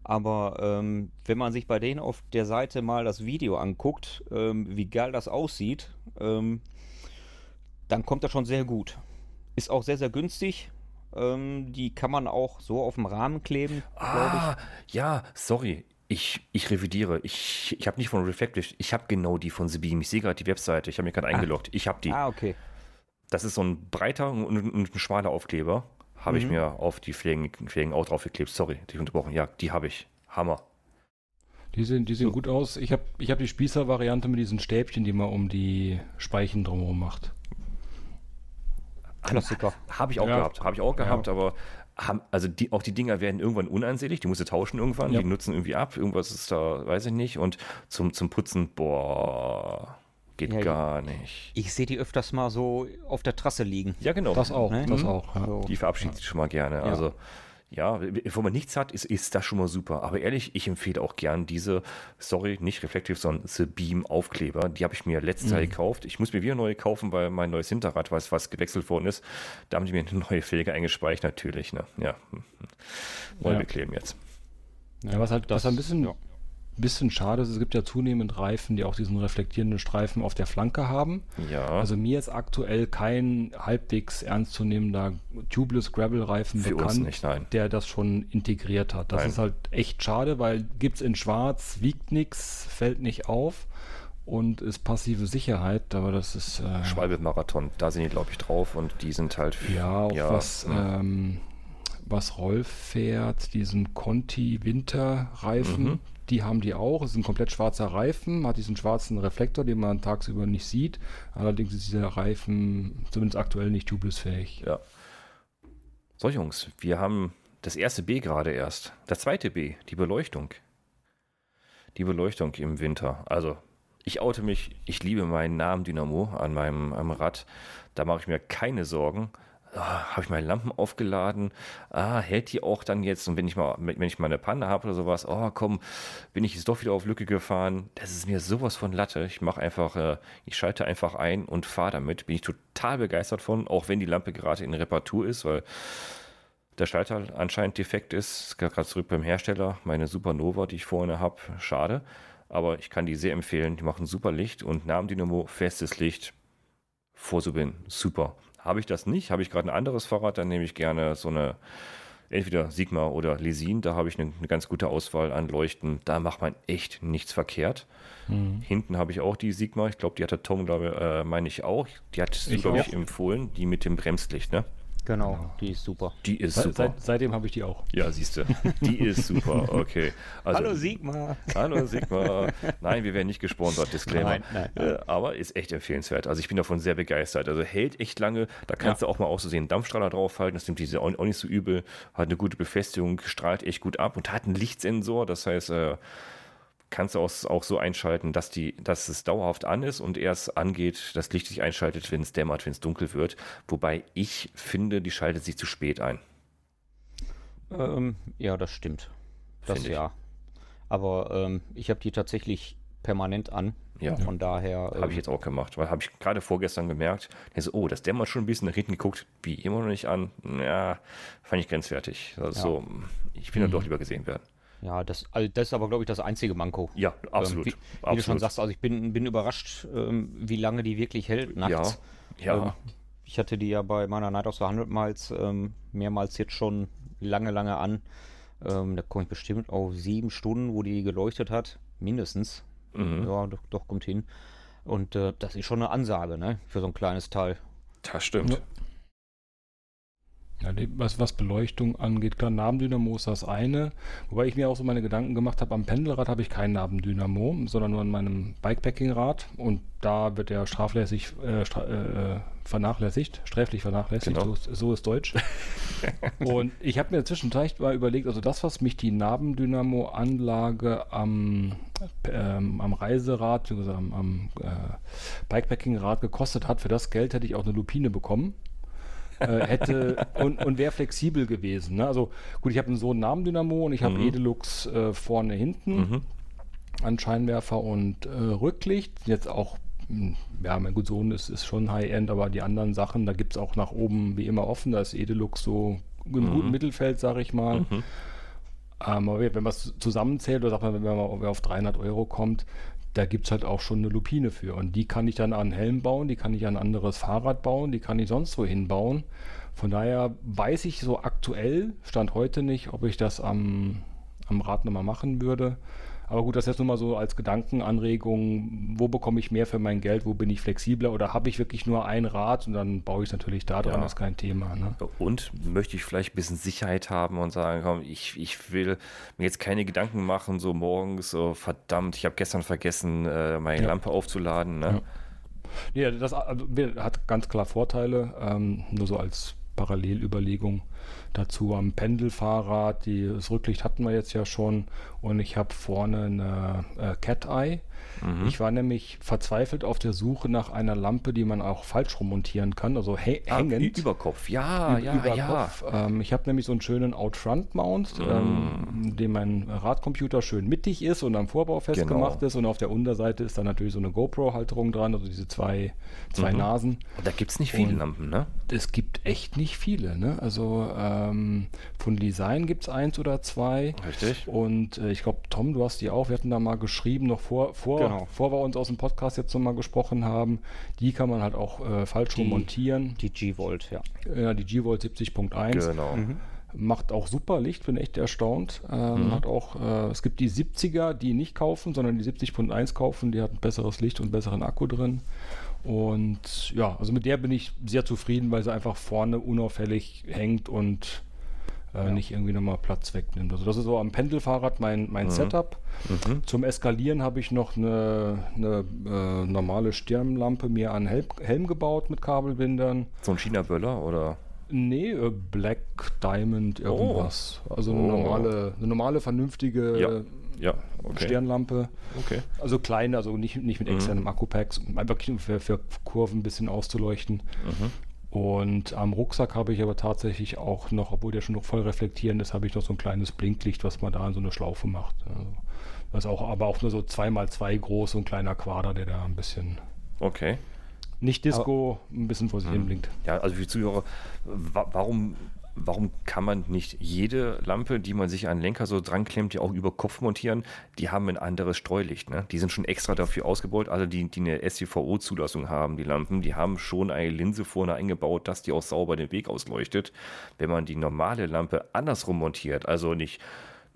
Aber ähm, wenn man sich bei denen auf der Seite mal das Video anguckt, ähm, wie geil das aussieht, ähm, dann kommt das schon sehr gut. Ist auch sehr, sehr günstig. Ähm, die kann man auch so auf dem Rahmen kleben. Ah, ja, sorry. Ich, ich revidiere. Ich, ich habe nicht von Reflective, ich habe genau die von The Beam. Ich sehe gerade die Webseite. Ich habe mich gerade eingeloggt. Ich habe die. Ah, okay. Das ist so ein breiter und, und ein schmaler Aufkleber. Habe mhm. ich mir auf die Pflegen, Pflegen auch draufgeklebt. Sorry, dich unterbrochen. Ja, die habe ich. Hammer. Die sehen, die sehen so. gut aus. Ich habe ich hab die Spießer-Variante mit diesen Stäbchen, die man um die Speichen drumherum macht. Klassiker. Habe ich auch ja. gehabt. Habe ich auch gehabt, ja. aber haben, also die, auch die Dinger werden irgendwann uneinselig, die musst du tauschen irgendwann, ja. die nutzen irgendwie ab, irgendwas ist da, weiß ich nicht. Und zum, zum Putzen, boah, geht ja, gar nicht. Ich sehe die öfters mal so auf der Trasse liegen. Ja, genau. Das auch, ne? das mhm. auch. Ja. Die verabschiedet sich schon mal gerne. Also ja, wo man nichts hat, ist, ist das schon mal super. Aber ehrlich, ich empfehle auch gern diese, sorry, nicht Reflective, sondern The Beam Aufkleber. Die habe ich mir letztes Jahr mhm. gekauft. Ich muss mir wieder neue kaufen, weil mein neues Hinterrad, was, was gewechselt worden ist, da haben die mir eine neue Felge eingespeichert, natürlich. Ne? Ja, neu ja. bekleben jetzt. Ja, was halt, das, was ein bisschen ja bisschen schade ist, es gibt ja zunehmend Reifen, die auch diesen reflektierenden Streifen auf der Flanke haben. Ja. Also mir ist aktuell kein halbwegs ernstzunehmender Tubeless Gravel-Reifen bekannt, nicht, der das schon integriert hat. Das nein. ist halt echt schade, weil gibt es in schwarz, wiegt nichts, fällt nicht auf und ist passive Sicherheit, aber das ist... Äh, Schwalbe-Marathon, da sind die glaube ich drauf und die sind halt... Ja, auch ja, was... Ähm, was Rolf fährt, diesen Conti Winterreifen, mhm die haben die auch. Es ist ein komplett schwarzer Reifen, hat diesen schwarzen Reflektor, den man tagsüber nicht sieht. Allerdings ist dieser Reifen zumindest aktuell nicht tubelessfähig. Ja. So, Jungs, wir haben das erste B gerade erst. Das zweite B, die Beleuchtung. Die Beleuchtung im Winter. Also, ich oute mich, ich liebe meinen Namen Dynamo an meinem, am Rad. Da mache ich mir keine Sorgen ah, habe ich meine Lampen aufgeladen, ah, hält die auch dann jetzt? Und wenn ich mal, wenn ich mal eine Panne habe oder sowas, oh komm, bin ich jetzt doch wieder auf Lücke gefahren, das ist mir sowas von Latte, ich mache einfach, äh, ich schalte einfach ein und fahre damit, bin ich total begeistert von, auch wenn die Lampe gerade in Reparatur ist, weil der Schalter anscheinend defekt ist, gerade zurück beim Hersteller, meine Supernova, die ich vorne habe, schade, aber ich kann die sehr empfehlen, die machen super Licht und Namendynamo, festes Licht, vor so bin, super. Habe ich das nicht, habe ich gerade ein anderes Fahrrad, dann nehme ich gerne so eine, entweder Sigma oder Lesin, da habe ich eine, eine, ganz gute Auswahl an Leuchten. Da macht man echt nichts verkehrt. Mhm. Hinten habe ich auch die Sigma, ich glaube, die hat der Tom, glaube äh, meine ich auch. Die hat du, glaube ich, empfohlen, die mit dem Bremslicht, ne? Genau, genau, die ist super. Die ist super. Seit, seitdem habe ich die auch. Ja, siehst du. Die ist super, okay. Also, hallo Sigma. Hallo Sigma. Nein, wir werden nicht gesponsert, Disclaimer. Nein, nein, nein. Äh, aber ist echt empfehlenswert. Also ich bin davon sehr begeistert. Also hält echt lange. Da kannst ja. du auch mal auszusehen einen Dampfstrahler draufhalten. Das nimmt diese auch, auch nicht so übel. Hat eine gute Befestigung, strahlt echt gut ab und hat einen Lichtsensor. Das heißt, äh, kannst du auch, auch so einschalten, dass, die, dass es dauerhaft an ist und erst angeht, das Licht sich einschaltet, wenn es dämmert, wenn es dunkel wird. Wobei ich finde, die schaltet sich zu spät ein. Ähm, ja, das stimmt. Das ja. Aber ähm, ich habe die tatsächlich permanent an. Ja. Von daher. Ähm, habe ich jetzt auch gemacht, weil habe ich gerade vorgestern gemerkt, so, oh, das dämmert schon ein bisschen nach hinten geguckt, wie immer noch nicht an. Ja, fand ich grenzwertig. Also ja. so, ich will mhm. dann doch lieber gesehen werden. Ja, das, also das ist aber, glaube ich, das einzige Manko. Ja, absolut. Ähm, wie, wie absolut. du schon sagst, also ich bin, bin überrascht, ähm, wie lange die wirklich hält nachts. Ja, ja. Ähm, ich hatte die ja bei meiner Night of the 100 Miles ähm, mehrmals jetzt schon lange, lange an. Ähm, da komme ich bestimmt auf sieben Stunden, wo die geleuchtet hat. Mindestens. Mhm. Ja, doch, doch, kommt hin. Und äh, das ist schon eine Ansage, ne? Für so ein kleines Teil. Das stimmt. Ja. Was, was Beleuchtung angeht, klar, Nabendynamo ist das eine. Wobei ich mir auch so meine Gedanken gemacht habe, am Pendelrad habe ich kein Nabendynamo, sondern nur an meinem Bikepacking-Rad. Und da wird er straflässig äh, stra äh, vernachlässigt, sträflich vernachlässigt, genau. so, so, ist Deutsch. und ich habe mir zwischendurch mal überlegt, also das, was mich die Nabendynamo-Anlage am, ähm, am Reiserad, also am, am äh, Bikepacking-Rad gekostet hat, für das Geld hätte ich auch eine Lupine bekommen äh, hätte und, und wäre flexibel gewesen. Ne? Also gut, ich habe so einen Namendynamo und ich habe mhm. Edelux äh, vorne, hinten mhm. an Scheinwerfer und äh, Rücklicht. Jetzt auch, hm, ja, mein gut, Sohn ist, ist schon High-End, aber die anderen Sachen, da gibt es auch nach oben wie immer offen. Da ist Edelux so im mhm. guten Mittelfeld, sage ich mal. Mhm. Ähm, aber wenn man es zusammenzählt, oder sagt man, wenn man auf 300 Euro kommt, da gibt es halt auch schon eine Lupine für. Und die kann ich dann an Helm bauen, die kann ich an ein anderes Fahrrad bauen, die kann ich sonst wo hinbauen. Von daher weiß ich so aktuell, Stand heute nicht, ob ich das am, am Rad nochmal machen würde. Aber gut, das jetzt nur mal so als Gedankenanregung, wo bekomme ich mehr für mein Geld, wo bin ich flexibler oder habe ich wirklich nur ein Rad und dann baue ich es natürlich da dran, ja. ist kein Thema. Ne? Und möchte ich vielleicht ein bisschen Sicherheit haben und sagen, komm, ich, ich will mir jetzt keine Gedanken machen, so morgens, so verdammt, ich habe gestern vergessen, äh, meine ja. Lampe aufzuladen. Ne? Ja. Nee, das also, hat ganz klar Vorteile, ähm, nur so als Parallelüberlegung dazu am Pendelfahrrad. Die, das Rücklicht hatten wir jetzt ja schon und ich habe vorne eine äh, Cat Eye Mhm. Ich war nämlich verzweifelt auf der Suche nach einer Lampe, die man auch falsch rummontieren kann, also ah, hängend. Überkopf, ja, ja, über ja. Kopf. Ähm, ich habe nämlich so einen schönen Outfront-Mount, mhm. ähm, dem mein Radcomputer schön mittig ist und am Vorbau festgemacht genau. ist und auf der Unterseite ist dann natürlich so eine GoPro-Halterung dran, also diese zwei, zwei mhm. Nasen. Und da gibt es nicht viele und Lampen, ne? Es gibt echt nicht viele, ne? Also ähm, von Design gibt es eins oder zwei. Richtig. Und äh, ich glaube, Tom, du hast die auch, wir hatten da mal geschrieben, noch vor, vor genau. bevor wir uns aus dem Podcast jetzt nochmal gesprochen haben, die kann man halt auch äh, falsch die, montieren. Die G-Volt, ja. Ja, die G-Volt 70.1. Genau. Mhm. Macht auch super Licht, bin echt erstaunt. Ähm, mhm. Hat auch, äh, es gibt die 70er, die nicht kaufen, sondern die 70.1 kaufen, die hat ein besseres Licht und besseren Akku drin. Und ja, also mit der bin ich sehr zufrieden, weil sie einfach vorne unauffällig hängt und äh, ja. nicht irgendwie nochmal Platz wegnimmt. Also das ist so am Pendelfahrrad mein, mein mhm. Setup. Mhm. Zum Eskalieren habe ich noch eine, eine äh, normale Stirnlampe mir an Helm, Helm gebaut mit Kabelbindern. So ein China-Böller oder? Nee, äh, Black Diamond irgendwas. Oh. Also eine oh. normale, eine normale, vernünftige ja. Ja, okay. Sternlampe. Okay. Also kleine, also nicht, nicht mit mhm. externem mhm. Akku-Packs, einfach für, für Kurven ein bisschen auszuleuchten. Mhm. Und am Rucksack habe ich aber tatsächlich auch noch, obwohl der schon noch voll reflektierend ist, habe ich noch so ein kleines Blinklicht, was man da in so eine Schlaufe macht. Also das ist auch, aber auch nur so 2x2 groß, so ein kleiner Quader, der da ein bisschen. Okay. Nicht Disco, aber, ein bisschen vor sich hin mhm. blinkt. Ja, also für die Zuhörer, wa warum warum kann man nicht jede Lampe, die man sich an den Lenker so dran klemmt, ja auch über Kopf montieren? Die haben ein anderes Streulicht. Ne? Die sind schon extra dafür ausgebaut. Also die, die eine STVO-Zulassung haben, die Lampen, die haben schon eine Linse vorne eingebaut, dass die auch sauber den Weg ausleuchtet. Wenn man die normale Lampe andersrum montiert, also nicht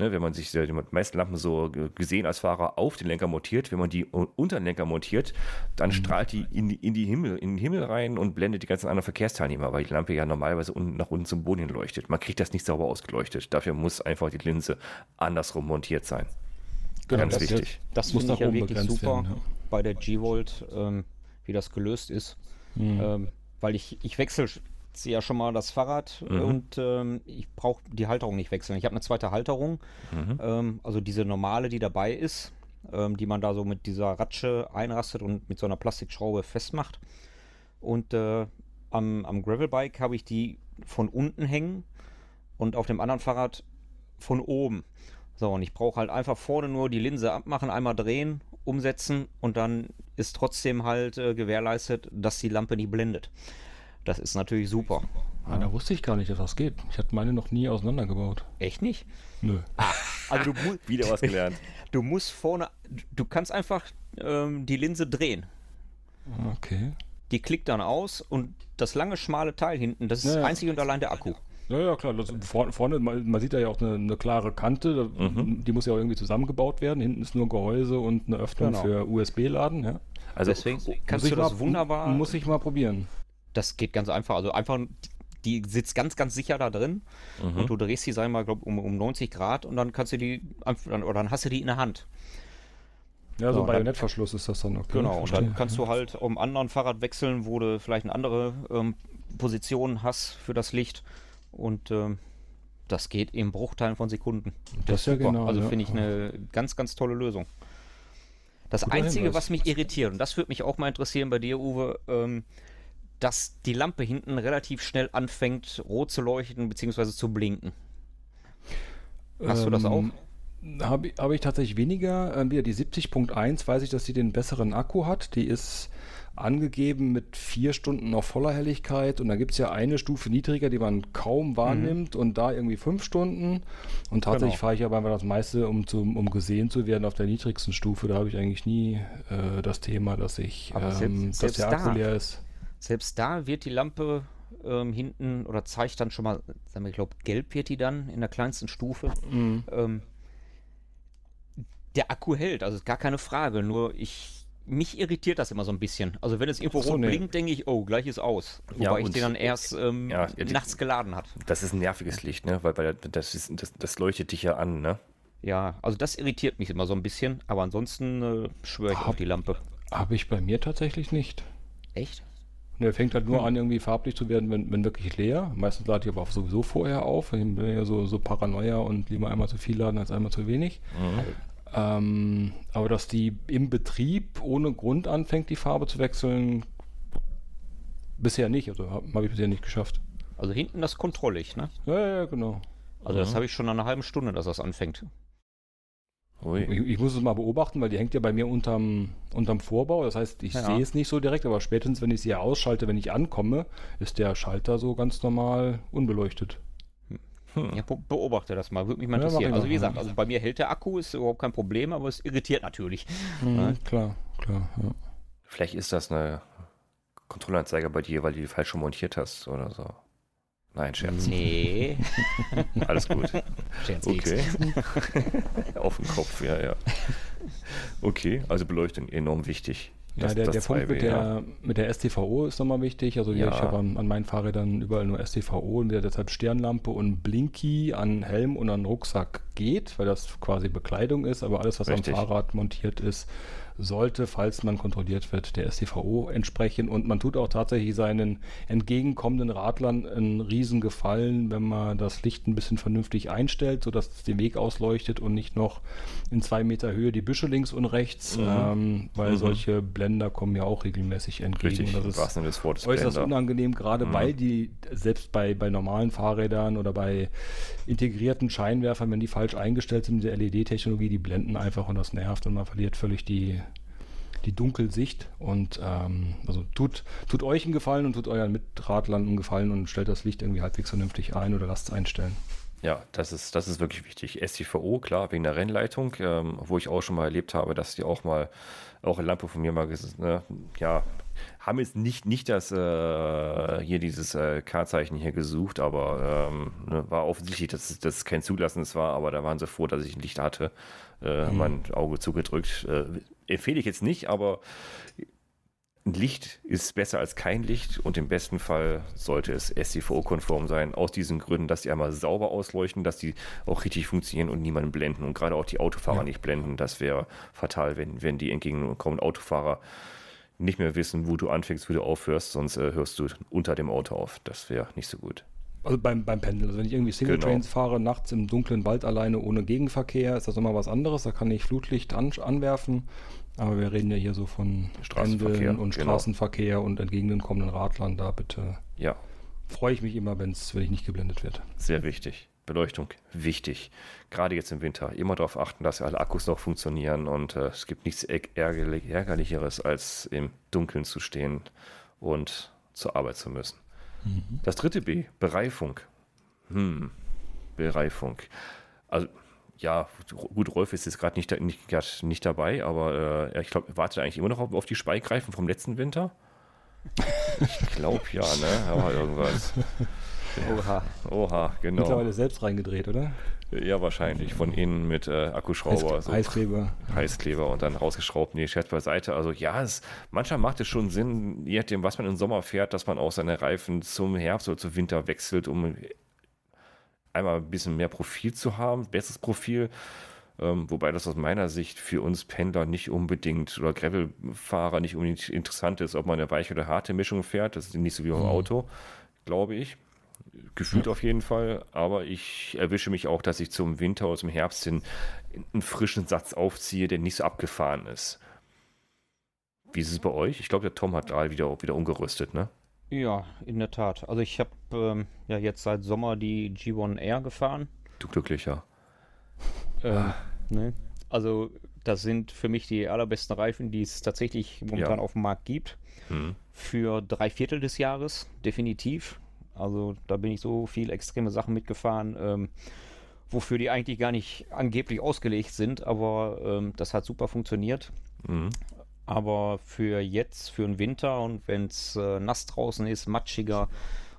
Ne, wenn man sich die meisten Lampen so gesehen als Fahrer auf den Lenker montiert, wenn man die unter den Lenker montiert, dann mhm. strahlt die in, die in, die Himmel, in den Himmel rein und blendet die ganzen anderen Verkehrsteilnehmer, weil die Lampe ja normalerweise unten nach unten zum Boden hin leuchtet. Man kriegt das nicht sauber ausgeleuchtet. Dafür muss einfach die Linse andersrum montiert sein. Genau, Ganz das wichtig. Das muss ich ja wirklich super werden, ja. bei der G-Volt, ähm, wie das gelöst ist. Mhm. Ähm, weil ich, ich wechsle sie ja schon mal das Fahrrad mhm. und ähm, ich brauche die Halterung nicht wechseln. Ich habe eine zweite Halterung, mhm. ähm, also diese normale, die dabei ist, ähm, die man da so mit dieser Ratsche einrastet und mit so einer Plastikschraube festmacht. Und äh, am, am Gravelbike habe ich die von unten hängen und auf dem anderen Fahrrad von oben. So, und ich brauche halt einfach vorne nur die Linse abmachen, einmal drehen, umsetzen und dann ist trotzdem halt äh, gewährleistet, dass die Lampe nicht blendet. Das ist natürlich super. Ah, da wusste ich gar nicht, dass das geht. Ich hatte meine noch nie auseinandergebaut. Echt nicht? Nö. Ah, also du wieder was gelernt. Du musst vorne, du kannst einfach ähm, die Linse drehen. Okay. Die klickt dann aus und das lange schmale Teil hinten, das ist ja, einzig und allein der Akku. Ja, ja, klar. Das, vorne, vorne man, man, sieht da ja auch eine, eine klare Kante. Mhm. Die muss ja auch irgendwie zusammengebaut werden. Hinten ist nur Gehäuse und eine Öffnung genau. für USB-Laden. Ja. Also deswegen kannst du das mal, wunderbar. Muss ich mal probieren. Das geht ganz einfach. Also einfach die sitzt ganz, ganz sicher da drin Mhm. und du drehst die, sagen wir mal, glaub, um, um 90 Grad und dann kannst du die, oder dann hast du die in der Hand. Ja, so ein dann- Bajonettverschluss ist das dann okay. Genau, und dann kannst du halt um anderen Fahrrad wechseln, wo du vielleicht eine andere ähm, Position hast für das Licht. Und ähm, das geht im Bruchteilen von Sekunden. Das ist ja super. genau, Also ja. finde ich eine ganz, ganz tolle Lösung. Das Guter Einzige, Hinweis. was mich irritiert, und das würde mich auch mal interessieren bei dir, Uwe, ähm, dass die Lampe hinten relativ schnell anfängt, rot zu leuchten bzw. zu blinken. Hast du das auch? Habe ich, hab ich tatsächlich weniger. Ähm, wieder die 70.1 weiß ich, dass sie den besseren Akku hat. Die ist angegeben mit vier Stunden auf voller Helligkeit und da gibt es ja eine Stufe niedriger, die man kaum wahrnimmt und da irgendwie fünf Stunden. Und tatsächlich Genau. fahre ich aber einfach das meiste, um, zum, um gesehen zu werden, auf der niedrigsten Stufe. Da habe ich eigentlich nie äh, das Thema, dass ich, ähm, selbst- dass selbst der Akku leer ist. Selbst da wird die Lampe ähm, hinten oder zeigt dann schon mal, sagen wir, ich glaube, gelb wird die dann in der kleinsten Stufe. Mhm. Ähm, der Akku hält, also ist gar keine Frage. Nur ich, mich irritiert das immer so ein bisschen. Also wenn es irgendwo so, rot nee. blinkt, denke ich, oh, gleich ist aus. Wobei Ja, ich den dann erst ähm, Ja, ja, die- nachts geladen hat. Das ist ein nerviges Licht, ne? Weil, weil das, ist, das, das leuchtet dich ja an, ne? Ja, also das irritiert mich immer so ein bisschen. Aber ansonsten äh, schwöre ich Hab- auf die Lampe. Habe ich bei mir tatsächlich nicht. Echt? Ne, fängt halt nur an, irgendwie farblich zu werden, wenn, wenn wirklich leer. Meistens lade ich aber auch sowieso vorher auf. Ich bin ja so, so Paranoia und lieber einmal zu viel laden als einmal zu wenig. Ähm, aber dass die im Betrieb ohne Grund anfängt, die Farbe zu wechseln, bisher nicht. Also habe hab ich bisher nicht geschafft. Also hinten das Kontrollicht, ne? Ja, ja, genau. Also das Mhm. habe ich schon nach einer halben Stunde, dass das anfängt. Ich, ich muss es mal beobachten, weil die hängt ja bei mir unterm, unterm Vorbau. Das heißt, ich Ja. sehe es nicht so direkt, aber spätestens, wenn ich sie ausschalte, wenn ich ankomme, ist der Schalter so ganz normal unbeleuchtet. Hm. Ja, be- beobachte das mal, würde mich mal Ja, interessieren. Also wie gesagt, ja. also bei mir hält der Akku, ist überhaupt kein Problem, aber es irritiert natürlich. Mhm, klar, klar. Ja. Vielleicht ist das eine Kontrollanzeige bei dir, weil du die falsch montiert hast oder so. Nein, Scherz. Nee. Alles gut. Scherzkeks. Okay. Auf den Kopf, ja, ja. Okay, also Beleuchtung enorm wichtig. Ja, Das- der, das der Punkt 2W, mit der, mit der STVO ist nochmal wichtig. Also Ja. ich habe an, an meinen Fahrrädern überall nur STVO und deshalb Stirnlampe und Blinky an Helm und an Rucksack geht, weil das quasi Bekleidung ist, aber alles, was Richtig. am Fahrrad montiert ist, sollte, falls man kontrolliert wird, der STVO entsprechen. Und man tut auch tatsächlich seinen entgegenkommenden Radlern einen riesen Gefallen, wenn man das Licht ein bisschen vernünftig einstellt, sodass es den Weg ausleuchtet und nicht noch in zwei Meter Höhe die Büsche links und rechts, Mhm. ähm, weil Mhm. solche Blender kommen ja auch regelmäßig entgegen. Richtig, Und das ist des Wortes äußerst Blender. unangenehm, gerade Mhm. weil die, selbst bei, bei normalen Fahrrädern oder bei integrierten Scheinwerfern, wenn die falsch eingestellt sind mit der LED-Technologie, die blenden einfach und das nervt und man verliert völlig die, die Dunkelsicht. Und ähm, also tut, tut euch einen Gefallen und tut euren Mitradlern einen Gefallen und stellt das Licht irgendwie halbwegs vernünftig ein oder lasst es einstellen. Ja, das ist, das ist wirklich wichtig. STVO, klar, wegen der Rennleitung, ähm, wo ich auch schon mal erlebt habe, dass die auch mal, auch eine Lampe von mir mal, ne, ja, haben jetzt nicht, nicht das, äh, hier dieses äh, K-Zeichen hier gesucht, aber ähm, ne, war offensichtlich, dass es kein zulassendes war, aber da waren sie froh, dass ich ein Licht hatte, äh, mein Auge zugedrückt. Äh, empfehle ich jetzt nicht, aber ein Licht ist besser als kein Licht und im besten Fall sollte es STVO-konform sein, aus diesen Gründen, dass die einmal sauber ausleuchten, dass die auch richtig funktionieren und niemanden blenden und gerade auch die Autofahrer Ja. nicht blenden. Das wäre fatal, wenn, wenn die entgegenkommenden Autofahrer nicht mehr wissen, wo du anfängst, wo du aufhörst, sonst äh, hörst du unter dem Auto auf. Das wäre nicht so gut. Also beim, beim Pendeln. Also wenn ich irgendwie Single Genau. Trains fahre, nachts im dunklen Wald alleine ohne Gegenverkehr, ist das immer was anderes. Da kann ich Flutlicht an, anwerfen. Aber wir reden ja hier so von Straßenverkehr, und genau. Straßenverkehr und entgegenkommenden Radlern. Da bitte Ja, freue ich mich immer, wenn's, wenn ich nicht geblendet wird. sehr wichtig. Beleuchtung, wichtig. Gerade jetzt im Winter. Immer darauf achten, dass alle Akkus noch funktionieren und äh, es gibt nichts ärg- ärgerlich, Ärgerlicheres, als im Dunkeln zu stehen und zur Arbeit zu müssen. Das dritte B, Bereifung. Hm, Bereifung. Also, ja, gut, Rolf ist jetzt gerade nicht, nicht, nicht dabei, aber äh, ich glaube, er wartet eigentlich immer noch auf, auf die Speikreifen vom letzten Winter. Ich glaube ja, ne? Aber irgendwas. Oha. Oha, genau. Mittlerweile selbst reingedreht, oder? Ja, wahrscheinlich. Von innen mit äh, Akkuschrauber. Heiß, so Heißkleber. Heißkleber und dann rausgeschraubt. Nee, Scherz beiseite. Also ja, es, manchmal macht es schon Sinn, je nachdem, was man im Sommer fährt, dass man auch seine Reifen zum Herbst oder zum Winter wechselt, um einmal ein bisschen mehr Profil zu haben, besseres Profil. Ähm, wobei das aus meiner Sicht für uns Pendler nicht unbedingt oder Gravelfahrer nicht unbedingt interessant ist, ob man eine weiche oder harte Mischung fährt. Das ist nicht so wie beim mhm. Auto, glaube ich. Gefühlt ja. auf jeden Fall, aber ich erwische mich auch, dass ich zum Winter oder zum Herbst hin einen frischen Satz aufziehe, der nicht so abgefahren ist. Wie ist es bei euch? Ich glaube, der Tom hat da wieder, wieder umgerüstet, ne? Ja, in der Tat. Also ich habe ähm, ja jetzt seit Sommer die G1R gefahren. Du glücklicher. Ähm, ne? Also das sind für mich die allerbesten Reifen, die es tatsächlich momentan ja. auf dem Markt gibt. Hm. Für drei Viertel des Jahres, definitiv. Also da bin ich so viel extreme Sachen mitgefahren, ähm, wofür die eigentlich gar nicht angeblich ausgelegt sind, aber ähm, das hat super funktioniert. Mhm. Aber für jetzt, für den Winter und wenn es äh, nass draußen ist, matschiger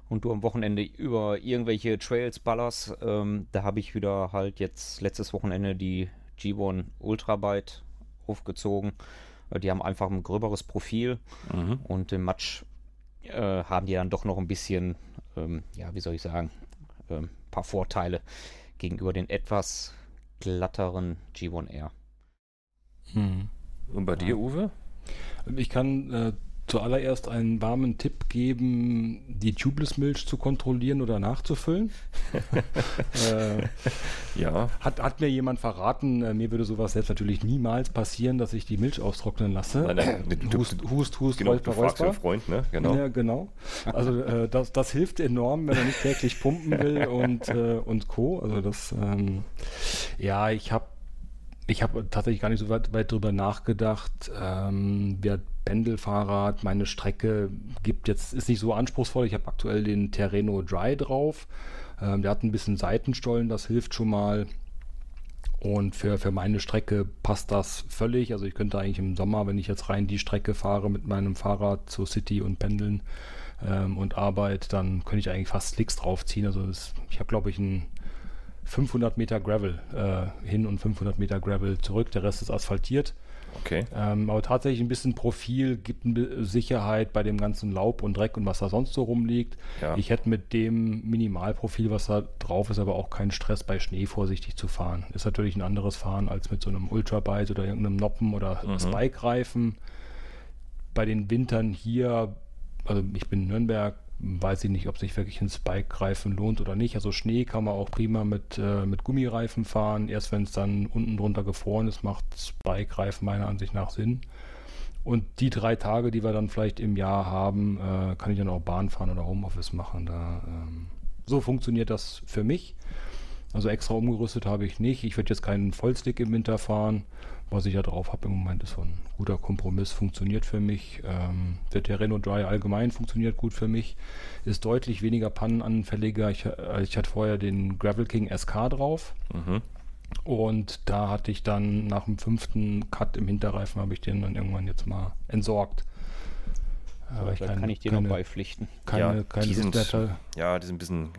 und du am Wochenende über irgendwelche Trails ballerst, ähm, da habe ich wieder halt jetzt letztes Wochenende die G1 Ultrabyte aufgezogen. Die haben einfach ein gröberes Profil mhm. und im Matsch äh, haben die dann doch noch ein bisschen ähm, ja, wie soll ich sagen, ein ähm, paar Vorteile gegenüber den etwas glatteren G1R. Hm. Und bei dir, Uwe? Ich kann äh, zuallererst einen warmen Tipp geben, die Tubeless-Milch zu kontrollieren oder nachzufüllen. äh, ja. Hat, hat mir jemand verraten, äh, mir würde sowas selbst natürlich niemals passieren, dass ich die Milch austrocknen lasse. Nein, nein, du, hust, hust, hust, genau, räusper, räusper. Freund, ne? Genau. Ja, genau. Also äh, das, das hilft enorm, wenn man nicht täglich pumpen will und, äh, und Co. Also das, ähm, ja, ich habe ich habe tatsächlich gar nicht so weit, weit drüber nachgedacht. Ähm, wer Pendelfahrrad, meine Strecke gibt jetzt, ist nicht so anspruchsvoll. Ich habe aktuell den Terreno Dry drauf. Ähm, der hat ein bisschen Seitenstollen, das hilft schon mal. Und für, für meine Strecke passt das völlig. Also ich könnte eigentlich im Sommer, wenn ich jetzt rein die Strecke fahre mit meinem Fahrrad zur City und pendeln ähm, und Arbeit, dann könnte ich eigentlich fast Slicks draufziehen. Also das, ich habe, glaube ich, ein 500 Meter Gravel äh, hin und 500 Meter Gravel zurück. Der Rest ist asphaltiert. Okay. Ähm, aber tatsächlich ein bisschen Profil gibt eine Sicherheit bei dem ganzen Laub und Dreck und was da sonst so rumliegt. Ja. Ich hätte mit dem Minimalprofil, was da drauf ist, aber auch keinen Stress bei Schnee vorsichtig zu fahren. Ist natürlich ein anderes Fahren als mit so einem Ultrabike oder irgendeinem Noppen oder mhm. Spike-Reifen. Bei den Wintern hier, also ich bin in Nürnberg, weiß ich nicht, ob sich wirklich ein Spike-Reifen lohnt oder nicht. Also Schnee kann man auch prima mit, äh, mit Gummireifen fahren. Erst wenn es dann unten drunter gefroren ist, macht Spike-Reifen meiner Ansicht nach Sinn. Und die drei Tage, die wir dann vielleicht im Jahr haben, äh, kann ich dann auch Bahn fahren oder Homeoffice machen. Da, ähm, so funktioniert das für mich. Also extra umgerüstet habe ich nicht. Ich würde jetzt keinen Vollstick im Winter fahren was ich ja drauf habe im Moment, ist so ein guter Kompromiss, funktioniert für mich. Ähm, der Terreno Dry allgemein funktioniert gut für mich, ist deutlich weniger pannenanfälliger. Ich, äh, ich hatte vorher den Gravel King SK drauf. Mhm. Und da hatte ich dann nach dem fünften Cut im Hinterreifen, habe ich den dann irgendwann jetzt mal entsorgt. Aber da kann ich dir keine, noch beipflichten. Keine, ja, keine die sind, ja, die sind ein bisschen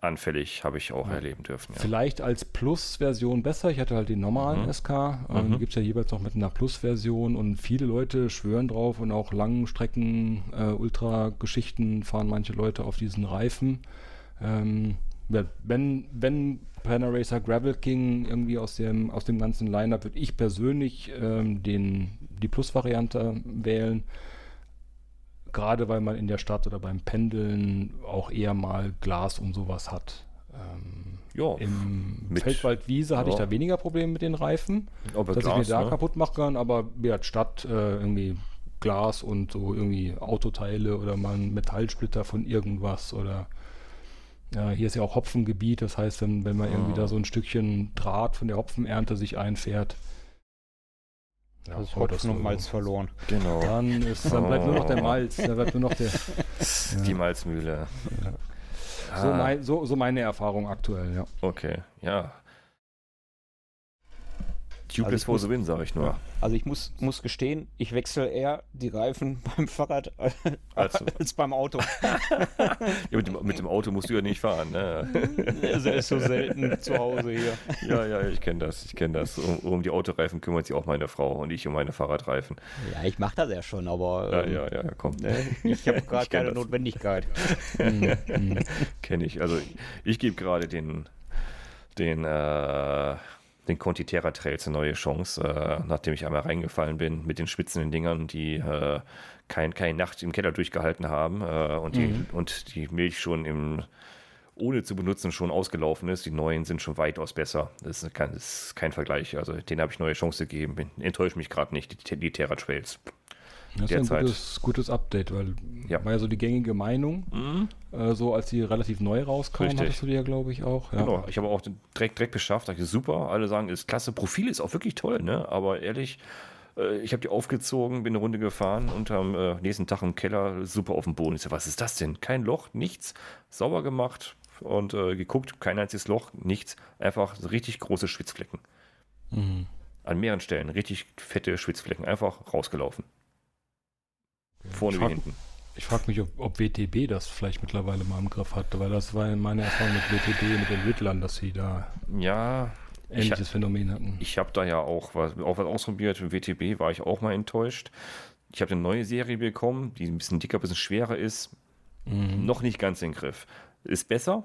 anfällig, habe ich auch ja. erleben dürfen. Ja. Vielleicht als Plus-Version besser. Ich hatte halt den normalen mhm. SK. Ähm, mhm. Gibt es ja jeweils noch mit einer Plus-Version und viele Leute schwören drauf und auch langen Strecken, äh, Ultra-Geschichten fahren manche Leute auf diesen Reifen. Ähm, wenn, wenn Panaracer Gravel King irgendwie aus dem, aus dem ganzen Lineup würde ich persönlich ähm, den, die Plus-Variante wählen gerade weil man in der Stadt oder beim Pendeln auch eher mal Glas und sowas hat. Ähm, ja, Im Feldwaldwiese hatte ja. ich da weniger Probleme mit den Reifen, aber dass Glas, ich mir da ne? kaputt machen kann, aber hat Stadt äh, irgendwie Glas und so irgendwie Autoteile oder mal ein Metallsplitter von irgendwas oder ja, hier ist ja auch Hopfengebiet, das heißt, wenn, wenn man ah. irgendwie da so ein Stückchen Draht von der Hopfenernte sich einfährt, ja, also Hopfen und Malz verloren. Genau. Dann, ist, dann bleibt nur noch der Malz. Da bleibt nur noch der. Die Malzmühle. Ja. Ah. So, mein, so, so, meine Erfahrung aktuell, ja. Okay, ja. Tubeless for the win, sage ich nur. Also ich muss, muss gestehen, ich wechsle eher die Reifen beim Fahrrad als, als beim Auto. ja, mit, dem, mit, dem, Auto musst du ja nicht fahren. Ne? Das ist so selten zu Hause hier. Ja, ja, ich kenne das, ich kenne das. Um, um, die Autoreifen kümmert sich auch meine Frau und ich um meine Fahrradreifen. Ja, ich mache das ja schon, aber ähm, ja, ja, ja, komm. Ne? Ich habe gerade keine das. Notwendigkeit. kenne ich. Also ich, ich gebe gerade den den äh, den Conti Terra Trails eine neue Chance, äh, nachdem ich einmal reingefallen bin mit den spitzenden Dingern, die äh, kein, keine Nacht im Keller durchgehalten haben äh, und, die, mhm. und die Milch schon im ohne zu benutzen schon ausgelaufen ist. Die neuen sind schon weitaus besser. Das ist kein, das ist kein Vergleich. Also den habe ich neue Chance gegeben. Enttäuscht mich gerade nicht, die, die Terra Trails. Das ist ein gutes, gutes, Update, weil ja. war ja so die gängige Meinung, mhm. äh, so als die relativ neu rauskam, Richtig. hattest du die ja, glaube ich, auch. Ja. Genau, ich habe auch direkt, direkt beschafft, dachte super, alle sagen, ist klasse, Profil ist auch wirklich toll, ne? aber ehrlich, äh, ich habe die aufgezogen, bin eine Runde gefahren und am äh, nächsten Tag im Keller super auf dem Boden. Ich so, was ist das denn? Kein Loch, nichts, sauber gemacht und äh, geguckt, kein einziges Loch, nichts, einfach so richtig große Schwitzflecken. Mhm. An mehreren Stellen, richtig fette Schwitzflecken, einfach rausgelaufen. Vorne frag, wie hinten. Ich frage mich, ob, ob, WTB das vielleicht mittlerweile mal im Griff hatte, weil das war meine Erfahrung mit WTB, mit den Wittlern, dass sie da ja, ähnliches ich, Phänomen hatten. Ich habe da ja auch was, auch was ausprobiert. Mit WTB war ich auch mal enttäuscht. Ich habe eine neue Serie bekommen, die ein bisschen dicker, ein bisschen schwerer ist. Mhm. Noch nicht ganz im Griff. Ist besser,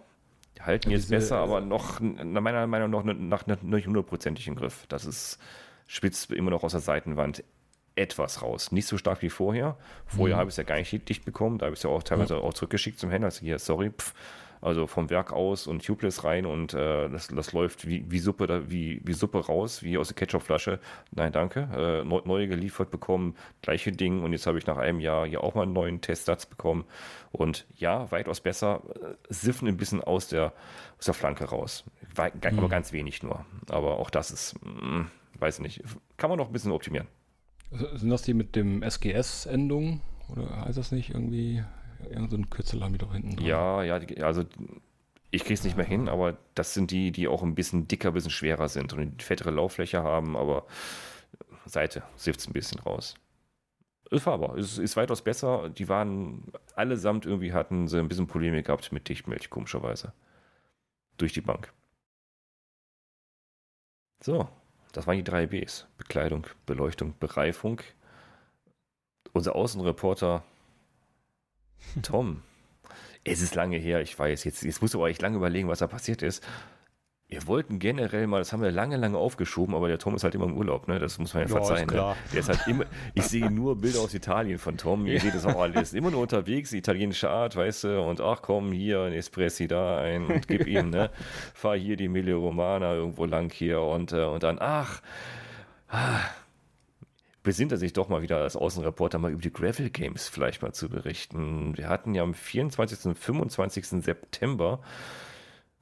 halten ja, jetzt diese, besser, aber noch, meiner Meinung nach, nach nicht hundertprozentig im Griff. Das ist spitz immer noch aus der Seitenwand etwas raus. Nicht so stark wie vorher. Vorher mhm. habe ich es ja gar nicht dicht bekommen. Da habe ich es ja auch teilweise ja. auch zurückgeschickt zum Händler. Also hier, sorry, pff, also vom Werk aus und Tubeless rein und äh, das, das läuft wie, wie Suppe da, wie, wie Suppe raus, wie aus der Ketchupflasche. Nein, danke. Äh, neu, neue geliefert bekommen, gleiche Ding und jetzt habe ich nach einem Jahr hier auch mal einen neuen Testsatz bekommen und ja, weitaus besser, äh, siffen ein bisschen aus der, aus der Flanke raus. War, mhm. Aber ganz wenig nur. Aber auch das ist, mh, mm, weiß nicht, kann man noch ein bisschen optimieren. Sind das die mit dem SGS-Endung? Oder heißt das nicht irgendwie? Irgend so ein Kürzel haben die doch hinten dran. Ja, ja, also ich kriege es nicht mehr hin, aber das sind die, die auch ein bisschen dicker, ein bisschen schwerer sind und eine fettere Lauffläche haben, aber Seite sifft es ein bisschen raus. Ist aber, es ist weitaus besser. Die waren allesamt irgendwie hatten sie ein bisschen Probleme gehabt mit Dichtmilch, komischerweise. Durch die Bank. So, das waren die drei Bs. Bekleidung, Beleuchtung, Bereifung. Unser Außenreporter Tom. es ist lange her, ich weiß. Jetzt, jetzt musst du aber echt lange überlegen, was da passiert ist. Wir wollten generell mal, das haben wir lange, lange aufgeschoben, aber der Tom ist halt immer im Urlaub, ne? Das muss man ja, ja verzeihen. Ne? Der ist halt immer, ich sehe nur Bilder aus Italien von Tom. Ihr seht es auch alles. Immer nur unterwegs, italienische Art, weißt du, und ach komm, hier ein Espressi da ein und gib ihm, ne? Fahr hier die Mille Romana irgendwo lang hier und, äh, und dann, ach, ah, besinnt er sich doch mal wieder als Außenreporter mal über die Gravel Games vielleicht mal zu berichten. Wir hatten ja am 24. und 25. September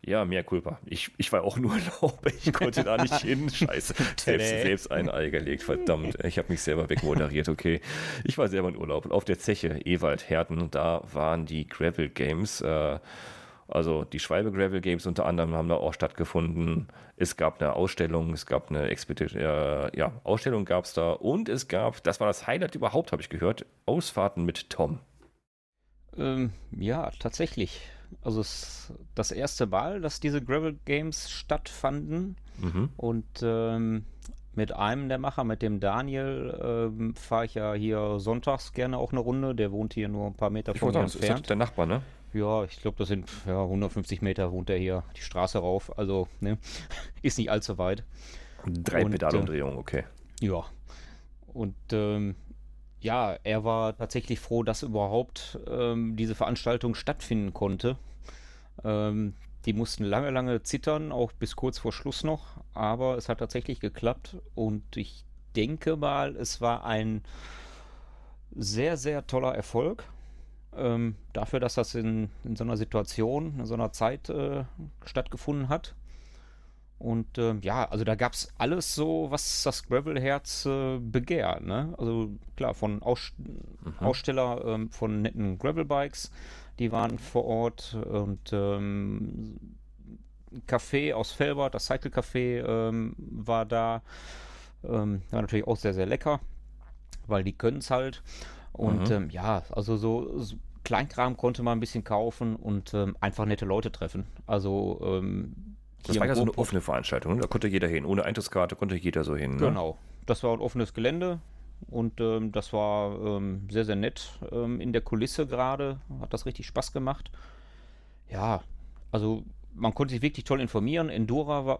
ja, mehr Culpa. Ich, ich war auch nur Urlaub. Ich konnte da nicht hin. Scheiße. Selbst, selbst ein Ei gelegt. Verdammt. Ich habe mich selber wegmoderiert. Okay. Ich war selber in Urlaub. Auf der Zeche Ewald Herten, da waren die Gravel Games. Äh, also die Schwalbe Gravel Games unter anderem haben da auch stattgefunden. Es gab eine Ausstellung, es gab eine Expedition, äh, ja, Ausstellung gab es da und es gab, das war das Highlight überhaupt, habe ich gehört, Ausfahrten mit Tom. Ähm, ja, tatsächlich. Also es, das erste Mal, dass diese Gravel Games stattfanden. Mhm. Und ähm, mit einem der Macher, mit dem Daniel, ähm, fahre ich ja hier sonntags gerne auch eine Runde. Der wohnt hier nur ein paar Meter ich von mir entfernt. Ist der Nachbar, ne? Ja, ich glaube, das sind ja, 150 Meter wohnt er hier die Straße rauf. Also ne, ist nicht allzu weit. Drei Pedalumdrehungen, äh, okay. Ja. Und ähm, ja, er war tatsächlich froh, dass überhaupt ähm, diese Veranstaltung stattfinden konnte. Ähm, die mussten lange, lange zittern, auch bis kurz vor Schluss noch, aber es hat tatsächlich geklappt und ich denke mal, es war ein sehr, sehr toller Erfolg. Ähm, dafür, dass das in, in, so einer Situation, in so einer Zeit äh, stattgefunden hat. Und äh, ja, also da gab es alles so, was das Gravel-Herz äh, begehrt. Ne? Also klar, von Aus mhm. Aussteller ähm, von netten Gravel-Bikes, die waren vor Ort und ähm, Café aus Felbert, das Cycle Café ähm, war da. Ähm, war natürlich auch sehr, sehr lecker, weil die können es halt. Und Mhm. ähm, ja, also so, so Kleinkram konnte man ein bisschen kaufen und ähm, einfach nette Leute treffen. Also ähm, Das war ja so eine offene Veranstaltung. ne? Da konnte jeder hin. Ohne Eintrittskarte konnte jeder so hin. Ne? Genau. Das war ein offenes Gelände und ähm, das war ähm, sehr, sehr nett ähm, in der Kulisse gerade. Hat das richtig Spaß gemacht. Ja, also man konnte sich wirklich toll informieren. Endora war,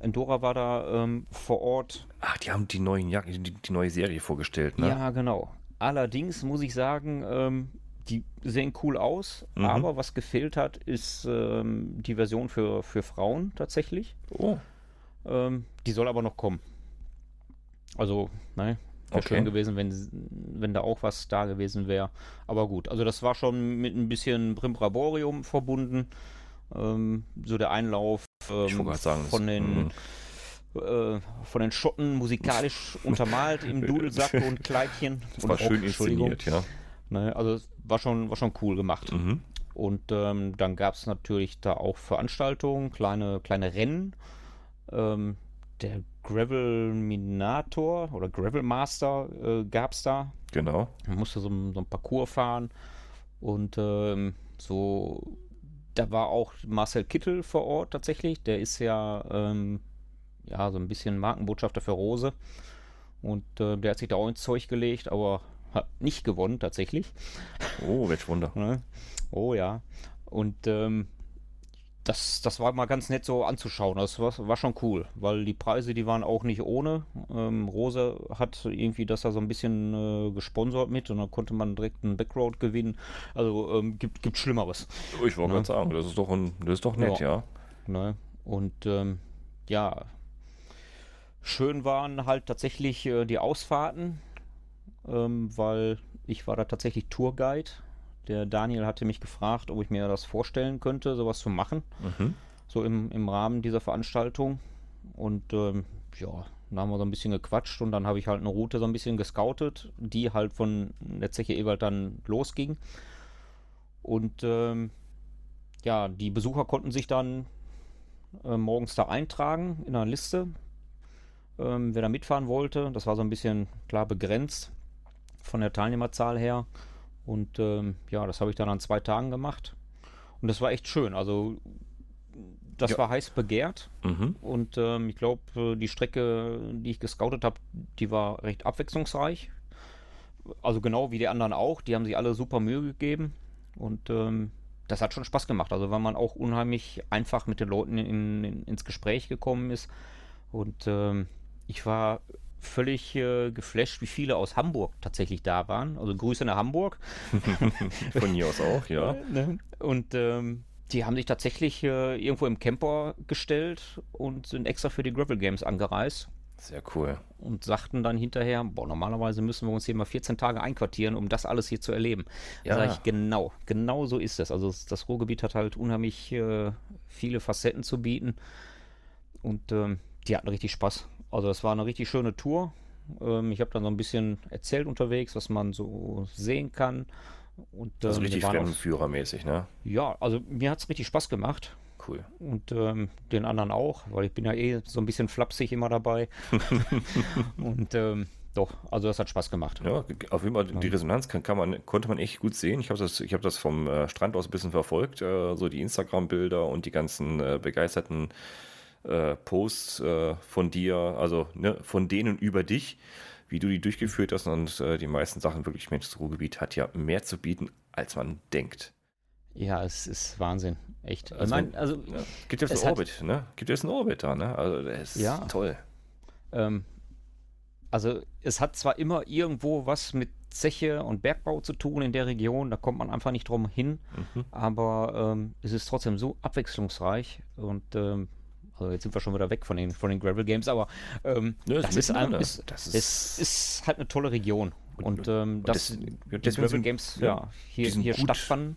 Endora war da ähm, vor Ort. Ach, die haben die, neuen die, die neue Serie vorgestellt, ne? Ja, genau. Allerdings muss ich sagen, ähm, die sehen cool aus, Mhm. aber was gefehlt hat, ist ähm, die Version für, für Frauen tatsächlich. Oh, Ähm, die soll aber noch kommen. Also, ne, wäre Okay. schön gewesen, wenn, wenn da auch was da gewesen wäre. Aber gut, also das war schon mit ein bisschen Brimbraborium verbunden. Ähm, so der Einlauf ähm, sagen. von den Mhm. äh, von den Schotten musikalisch untermalt im Dudelsack und Kleidchen. Das und war Rock, schön inszeniert, ja. Ne, also es war schon, war schon cool gemacht. Mhm. Und ähm, dann gab es natürlich da auch Veranstaltungen, kleine, kleine Rennen. Ähm, der Gravel Minator oder Gravel Master äh, gab es da. Genau. Man musste so, ein- so ein Parcours fahren. Und ähm, so, da war auch Marcel Kittel vor Ort tatsächlich. Der ist ja, ähm, ja so ein bisschen Markenbotschafter für Rose. Und äh, der hat sich da auch ins Zeug gelegt, aber hat nicht gewonnen tatsächlich. Oh, welch Wunder. Ne? Oh ja. Und ähm, das, das war mal ganz nett so anzuschauen. Das war, war schon cool, weil die Preise, die waren auch nicht ohne. Ähm, Rose hat irgendwie das da so ein bisschen äh, gesponsert mit und dann konnte man direkt einen Backroad gewinnen. Also ähm, gibt, gibt Schlimmeres. Oh, Ich wollte Ne? gerade sagen, das ist doch, ein, das ist doch nett, ja. Ne? Und ähm, ja, schön waren halt tatsächlich äh, die Ausfahrten, ähm, weil ich war da tatsächlich Tourguide. Der Daniel hatte mich gefragt, ob ich mir das vorstellen könnte, sowas zu machen, Mhm. so im, im Rahmen dieser Veranstaltung. Und ähm, ja, dann haben wir so ein bisschen gequatscht und dann habe ich halt eine Route so ein bisschen gescoutet, die halt von der Zeche Ewald dann losging. Und ähm, ja, die Besucher konnten sich dann äh, morgens da eintragen in einer Liste, ähm, wer da mitfahren wollte. Das war so ein bisschen klar begrenzt von der Teilnehmerzahl her. Und ähm, ja, das habe ich dann an zwei Tagen gemacht. Und das war echt schön. Also das Ja. war heiß begehrt. Mhm. Und ähm, ich glaube, die Strecke, die ich gescoutet habe, die war recht abwechslungsreich. Also genau wie die anderen auch. Die haben sich alle super Mühe gegeben. Und ähm, das hat schon Spaß gemacht. Also weil man auch unheimlich einfach mit den Leuten in, in, ins Gespräch gekommen ist. Und ähm, ich war völlig äh, geflasht, wie viele aus Hamburg tatsächlich da waren. Also Grüße nach Hamburg. Von hier aus auch, ja. Ne? Und ähm, die haben sich tatsächlich äh, irgendwo im Camper gestellt und sind extra für die Gravel Games angereist Sehr cool. und sagten dann hinterher, boah, normalerweise müssen wir uns hier mal 14 Tage einquartieren, um das alles hier zu erleben. Ja. Ja. Sag ich, genau, genau so ist das. Also das, das Ruhrgebiet hat halt unheimlich äh, viele Facetten zu bieten und ähm, die hatten richtig Spaß. Also das war eine richtig schöne Tour. Ähm, ich habe dann so ein bisschen erzählt unterwegs, was man so sehen kann. Und, Also ähm, wir richtig Fremdenführermäßig, ne? ja, also mir hat es richtig Spaß gemacht. Cool. Und ähm, den anderen auch, weil ich bin ja eh so ein bisschen flapsig immer dabei. und ähm, doch, also das hat Spaß gemacht. Ja, auf jeden Fall die Resonanz kann, kann man, konnte man echt gut sehen. Ich habe das, ich hab das vom äh, Strand aus ein bisschen verfolgt, äh, so die Instagram-Bilder und die ganzen äh, begeisterten äh, Posts äh, von dir, also ne, von denen über dich, wie du die durchgeführt hast und äh, die meisten Sachen wirklich, Mensch, das Ruhrgebiet hat ja mehr zu bieten, als man denkt. Ja, es ist Wahnsinn. Echt. Also ich mein, also, Ja. Gibt jetzt Es einen hat- Orbit, ne? Gibt jetzt einen Orbit da, ne? Also das ist Ja. toll. ähm, also es hat zwar immer irgendwo was mit Zeche und Bergbau zu tun in der Region, da kommt man einfach nicht drum hin, Mhm. aber ähm, es ist trotzdem so abwechslungsreich und ähm, also jetzt sind wir schon wieder weg von den, von den Gravel Games, aber ähm, Ja, das, ist ein, ist, Das ist- es ist halt eine tolle Region. Und, Und- ähm, und dass das- die Gravel sind- Games ja, hier, die hier gut. stattfanden,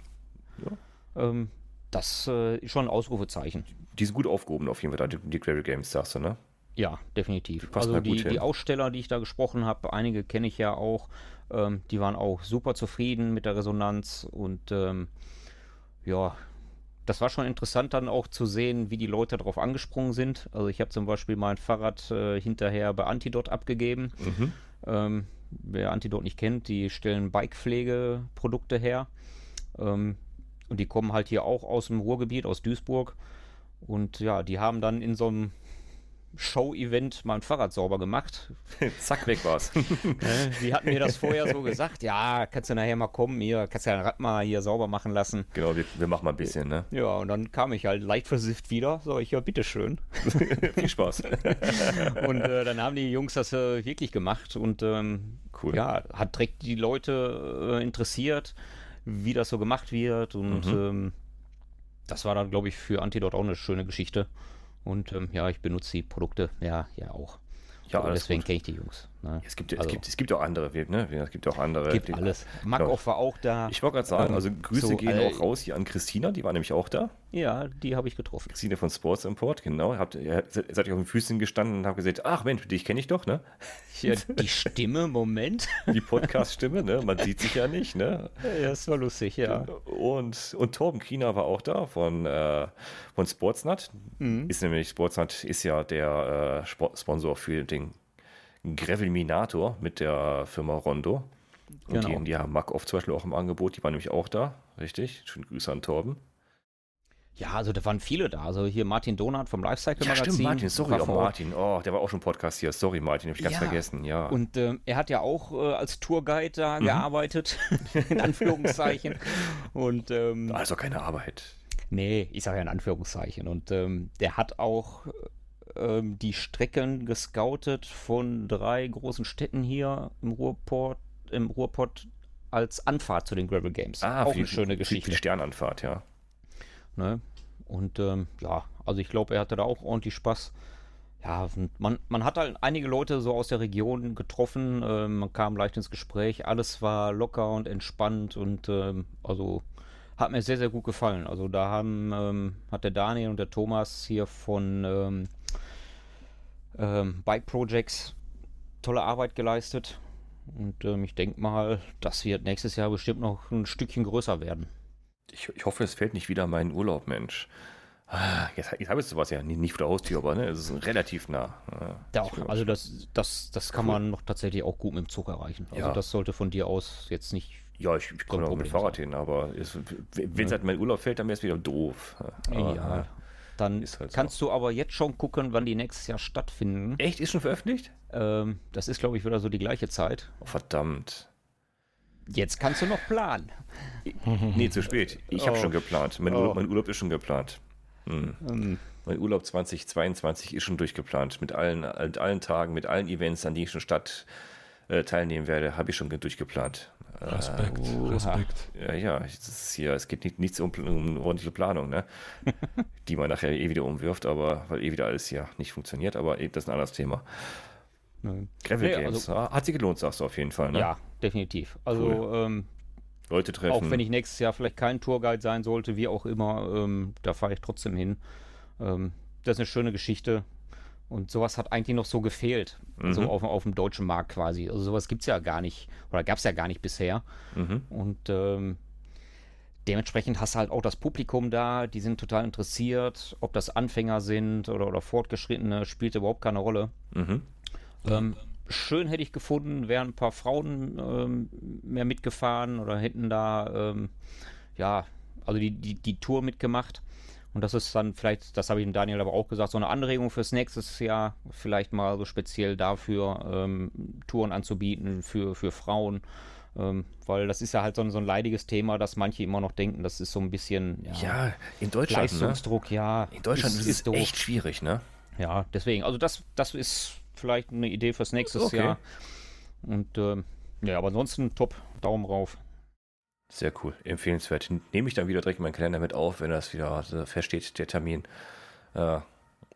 ähm, das äh, ist schon ein Ausrufezeichen. Die sind gut aufgehoben auf jeden Fall, die, die Gravel Games, sagst du, ne? Ja, definitiv. Also da gut die, die Aussteller, die ich da gesprochen habe, einige kenne ich ja auch, ähm, die waren auch super zufrieden mit der Resonanz und ähm, ja, das war schon interessant dann auch zu sehen, wie die Leute darauf angesprungen sind. Also ich habe zum Beispiel mein Fahrrad äh, hinterher bei Antidot abgegeben. Mhm. Ähm, wer Antidot nicht kennt, die stellen Bikepflegeprodukte her. Ähm, und die kommen halt hier auch aus dem Ruhrgebiet, aus Duisburg. Und ja, die haben dann in so einem Show-Event mein Fahrrad sauber gemacht. Zack, weg war's. Die hatten mir das vorher so gesagt. Ja, kannst du nachher mal kommen, hier, kannst du dein Rad mal hier sauber machen lassen. Genau, wir, wir machen mal ein bisschen, ne? Ja, und dann kam ich halt leicht versifft wieder. So, ich ja, bitteschön. Viel Spaß. und äh, dann haben die Jungs das äh, wirklich gemacht und ähm, cool. ja, hat direkt die Leute äh, interessiert, wie das so gemacht wird und mhm. ähm, das war dann, glaube ich, für Antidot auch eine schöne Geschichte. Und ähm, ja, ich benutze die Produkte ja, ja auch. Ja, und deswegen kenne ich die Jungs. Ne? Es, gibt, also, es, gibt, es gibt auch andere, ne? Es gibt auch andere. Gibt die, alles. Makoff war auch da. Ich wollte gerade sagen, ähm, also Grüße so, gehen äh, auch raus hier an Christina, die war nämlich auch da. Ja, die habe ich getroffen. Christina von Sports Import, genau. Habt, ihr seid ihr auf den Füßen gestanden und habt gesagt, ach Mensch, dich kenne ich doch, ne? Ja, die Stimme, Moment. Die Podcast-Stimme, ne? Man sieht sich ja nicht, ne? Ja, das war lustig, ja. Und, und Torben Kiener war auch da von, äh, von Sportsnut. Mhm. Ist nämlich, Sportsnut ist ja der äh, Sponsor für den Gravelminator mit der Firma Rondo. Und genau. die, haben Mac oft zum Beispiel auch im Angebot, die waren nämlich auch da, richtig? Schönen Grüße an Torben. Ja, also da waren viele da. Also hier Martin Donat vom Lifecycle Magazin. Ja, stimmt, Martin, sorry, auch Martin. Oh, der war auch schon Podcast hier. Sorry, Martin, hab ich ganz ja. vergessen, ja. Und äh, er hat ja auch äh, als Tourguide da mhm. gearbeitet, in Anführungszeichen. Und ähm, also keine Arbeit. Nee, ich sage ja in Anführungszeichen. Und ähm, der hat auch ähm, die Strecken gescoutet von drei großen Städten hier im Ruhrport, im Ruhrpott als Anfahrt zu den Gravel Games. Ah, auch viel, eine schöne Geschichte. Die Sternanfahrt, ja. Ne? Und ähm, ja, also ich glaube, er hatte da auch ordentlich Spaß. Ja, man, man hat halt einige Leute so aus der Region getroffen, äh, man kam leicht ins Gespräch, alles war locker und entspannt und ähm, also hat mir sehr, sehr gut gefallen. Also da haben, ähm, hat der Daniel und der Thomas hier von ähm, Bike Projects tolle Arbeit geleistet. Und ähm, ich denke mal, das wird nächstes Jahr bestimmt noch ein Stückchen größer werden. Ich, ich hoffe, es fällt nicht wieder meinen Urlaub, Mensch. Ah, jetzt, jetzt habe ich sowas ja nicht, vor der Haustür, aber ne, es ist relativ nah. Ja, auch, also das, das, das kann cool. man noch tatsächlich auch gut mit dem Zug erreichen. Also ja. das sollte von dir aus jetzt nicht. Ja, ich, ich komme auch mit dem Fahrrad hin, aber wenn es halt mein Urlaub fällt, dann wäre es wieder doof. Aber, ja, dann halt kannst so. du aber jetzt schon gucken, wann die nächstes Jahr stattfinden. Echt? Ist schon veröffentlicht? Ähm, das ist, glaube ich, wieder so die gleiche Zeit. Oh, verdammt. Jetzt kannst du noch planen. nee, zu spät. Ich habe oh. schon geplant. Mein, oh. Urlaub, mein, Urlaub, ist schon geplant. Hm. Um. Mein Urlaub 2022 ist schon durchgeplant. Mit allen, mit allen Tagen, mit allen Events, an die ich schon statt äh, teilnehmen werde, habe ich schon durchgeplant. Respekt, uh, Respekt. Ja, ja, es, ist hier, es geht nicht, nichts um, um ordentliche Planung, ne? die man nachher eh wieder umwirft, aber weil eh wieder alles hier nicht funktioniert, aber eh, das ist ein anderes Thema. Nein. Gravel nee, Games, also, hat sich gelohnt, sagst du auf jeden Fall, ne? Ja, definitiv. Also, cool. ähm, Leute treffen. Auch wenn ich nächstes Jahr vielleicht kein Tourguide sein sollte, wie auch immer, ähm, da fahre ich trotzdem hin. Ähm, das ist eine schöne Geschichte. Und sowas hat eigentlich noch so gefehlt, mhm. so auf, auf, dem deutschen Markt quasi. Also sowas gibt es ja gar nicht, oder gab es ja gar nicht bisher. Mhm. Und ähm, dementsprechend hast du halt auch das Publikum da, die sind total interessiert, ob das Anfänger sind oder, oder Fortgeschrittene, spielt überhaupt keine Rolle. Mhm. Ähm, schön hätte ich gefunden, wären ein paar Frauen ähm, mehr mitgefahren oder hätten da, ähm, ja, also die, die, die Tour mitgemacht. Und das ist dann vielleicht, das habe ich dem Daniel aber auch gesagt, so eine Anregung fürs nächste Jahr, vielleicht mal so speziell dafür ähm, Touren anzubieten für, für Frauen. Ähm, weil das ist ja halt so ein, so ein leidiges Thema, dass manche immer noch denken, das ist so ein bisschen ja, ja in Deutschland ne? Leistungsdruck, ne? ja. In Deutschland ist, es echt schwierig, ne? Ja, deswegen, also das, das ist vielleicht eine Idee fürs nächste okay. Jahr. Und ähm, ja, aber ansonsten top, Daumen rauf. Sehr cool, empfehlenswert. Nehme ich dann wieder direkt meinen Kalender mit auf, wenn das wieder feststeht, der Termin. Äh,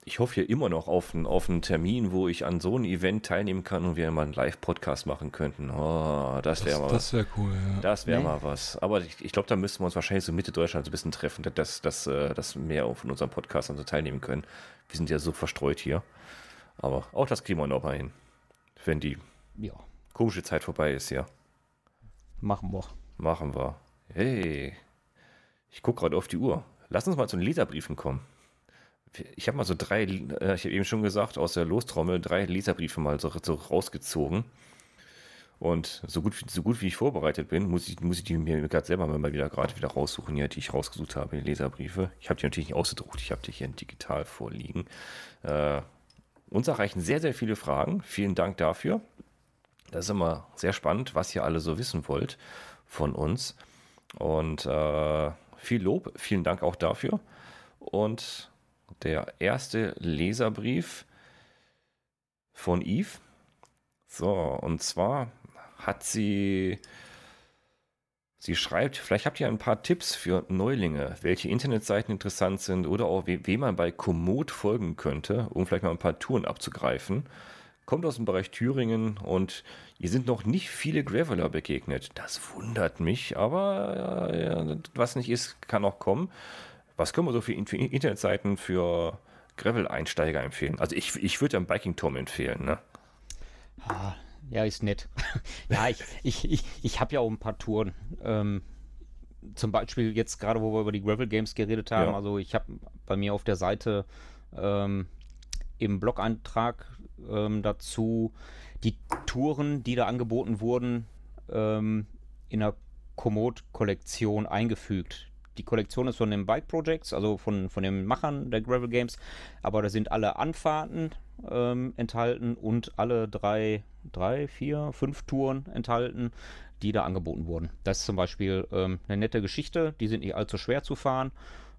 ich hoffe hier immer noch auf einen, auf einen Termin, wo ich an so einem Event teilnehmen kann und wir mal einen Live-Podcast machen könnten. Oh, das wäre mal Das wäre cool, ja. Das wäre nee. mal was. Aber ich, ich glaube, da müssten wir uns wahrscheinlich so Mitte Deutschland so ein bisschen treffen, dass, dass, äh, dass mehr von unserem Podcast so teilnehmen können. Wir sind ja so verstreut hier. Aber auch das kriegen wir noch mal hin. Wenn die ja. komische Zeit vorbei ist, ja. Machen wir. Machen wir. Hey. Ich gucke gerade auf die Uhr. lass uns mal zu den Leserbriefen kommen. Ich habe mal so drei, äh, ich habe eben schon gesagt, aus der Lostrommel drei Leserbriefe mal so, so rausgezogen. Und so gut, so gut wie ich vorbereitet bin, muss ich, muss ich die mir gerade selber mal wieder gerade wieder raussuchen, hier, die ich rausgesucht habe, die Leserbriefe. Ich habe die natürlich nicht ausgedruckt, ich habe die hier digital vorliegen. Äh, uns erreichen sehr, sehr viele Fragen. Vielen Dank dafür. Das ist immer sehr spannend, was ihr alle so wissen wollt von uns. Und äh, viel Lob, vielen Dank auch dafür. Und der erste Leserbrief von Yves. So, und zwar hat sie, sie schreibt, vielleicht habt ihr ein paar Tipps für Neulinge, welche Internetseiten interessant sind oder auch wem man bei Komoot folgen könnte, um vielleicht mal ein paar Touren abzugreifen. Kommt aus dem Bereich Thüringen und ihr sind noch nicht viele Graveler begegnet. Das wundert mich, aber äh, was nicht ist, kann auch kommen. Was können wir so für, für Internetseiten für Gravel-Einsteiger empfehlen? Also ich, ich würde am Biking Tom empfehlen, ne? Ah, ja, ist nett. ja, ich, ich, ich, ich habe ja auch ein paar Touren. Ähm, zum Beispiel jetzt gerade, wo wir über die Gravel Games geredet haben. Ja. Also ich habe bei mir auf der Seite ähm, im Blog-Eintrag ähm, dazu die Touren, die da angeboten wurden, ähm, in der Komoot-Kollektion eingefügt. Die Kollektion ist von den Bike Projects, also von, von den Machern der Gravel Games, aber da sind alle Anfahrten ähm, enthalten und alle drei, drei, vier, fünf Touren enthalten, die da angeboten wurden. Das ist zum Beispiel ähm, eine nette Geschichte, die sind nicht allzu schwer zu fahren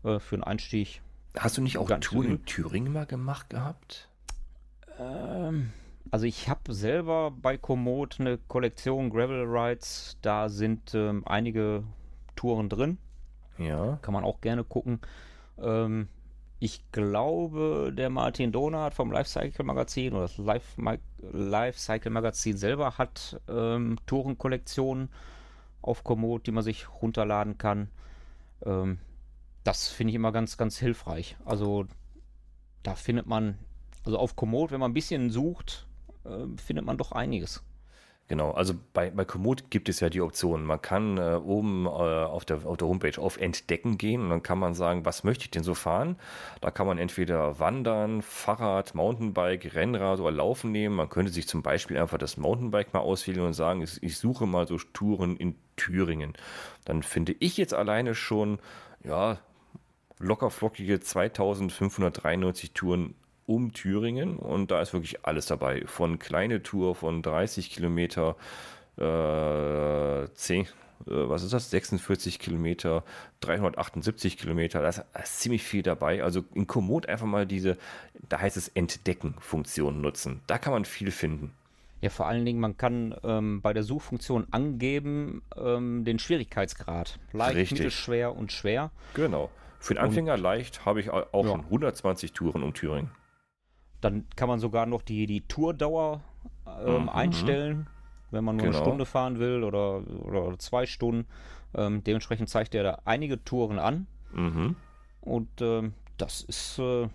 äh, für einen Einstieg. Hast du nicht auch Touren in Thüringen mal gemacht gehabt? Ähm, also ich habe selber bei Komoot eine Kollektion Gravel Rides, da sind ähm, einige Touren drin. Ja. Kann man auch gerne gucken. Ähm, ich glaube, der Martin Donat vom Lifecycle Magazin oder das Life, Lifecycle Magazin selber hat ähm, Tourenkollektionen auf Komoot, die man sich runterladen kann. Ähm, das finde ich immer ganz, ganz hilfreich. Also da findet man, also auf Komoot, wenn man ein bisschen sucht, äh, findet man doch einiges. Genau, also bei, bei Komoot gibt es ja die Option. Man kann äh, oben äh, auf, der, auf der Homepage auf Entdecken gehen und dann kann man sagen, was möchte ich denn so fahren? Da kann man entweder wandern, Fahrrad, Mountainbike, Rennrad oder Laufen nehmen. Man könnte sich zum Beispiel einfach das Mountainbike mal auswählen und sagen, ich, ich suche mal so Touren in Thüringen. Dann finde ich jetzt alleine schon, ja, lockerflockige 2593 Touren um Thüringen und da ist wirklich alles dabei. Von kleine Tour von 30 Kilometer, äh, 10, äh, was ist das? 46 Kilometer, 378 Kilometer, da ist, ist, ziemlich viel dabei. Also in Komoot einfach mal diese, da heißt es Entdecken-Funktion nutzen. Da kann man viel finden. Ja, vor allen Dingen, man kann ähm, bei der Suchfunktion angeben ähm, den Schwierigkeitsgrad. Leicht, Richtig. mittelschwer und schwer. Genau. Für den Anfänger und, leicht habe ich auch ja. schon 120 Touren um Thüringen. Dann kann man sogar noch die, die Tourdauer ähm, mhm. einstellen, wenn man nur genau. eine Stunde fahren will oder, oder zwei Stunden. Ähm, dementsprechend zeigt er da einige Touren an. Mhm. Und ähm, das ist äh,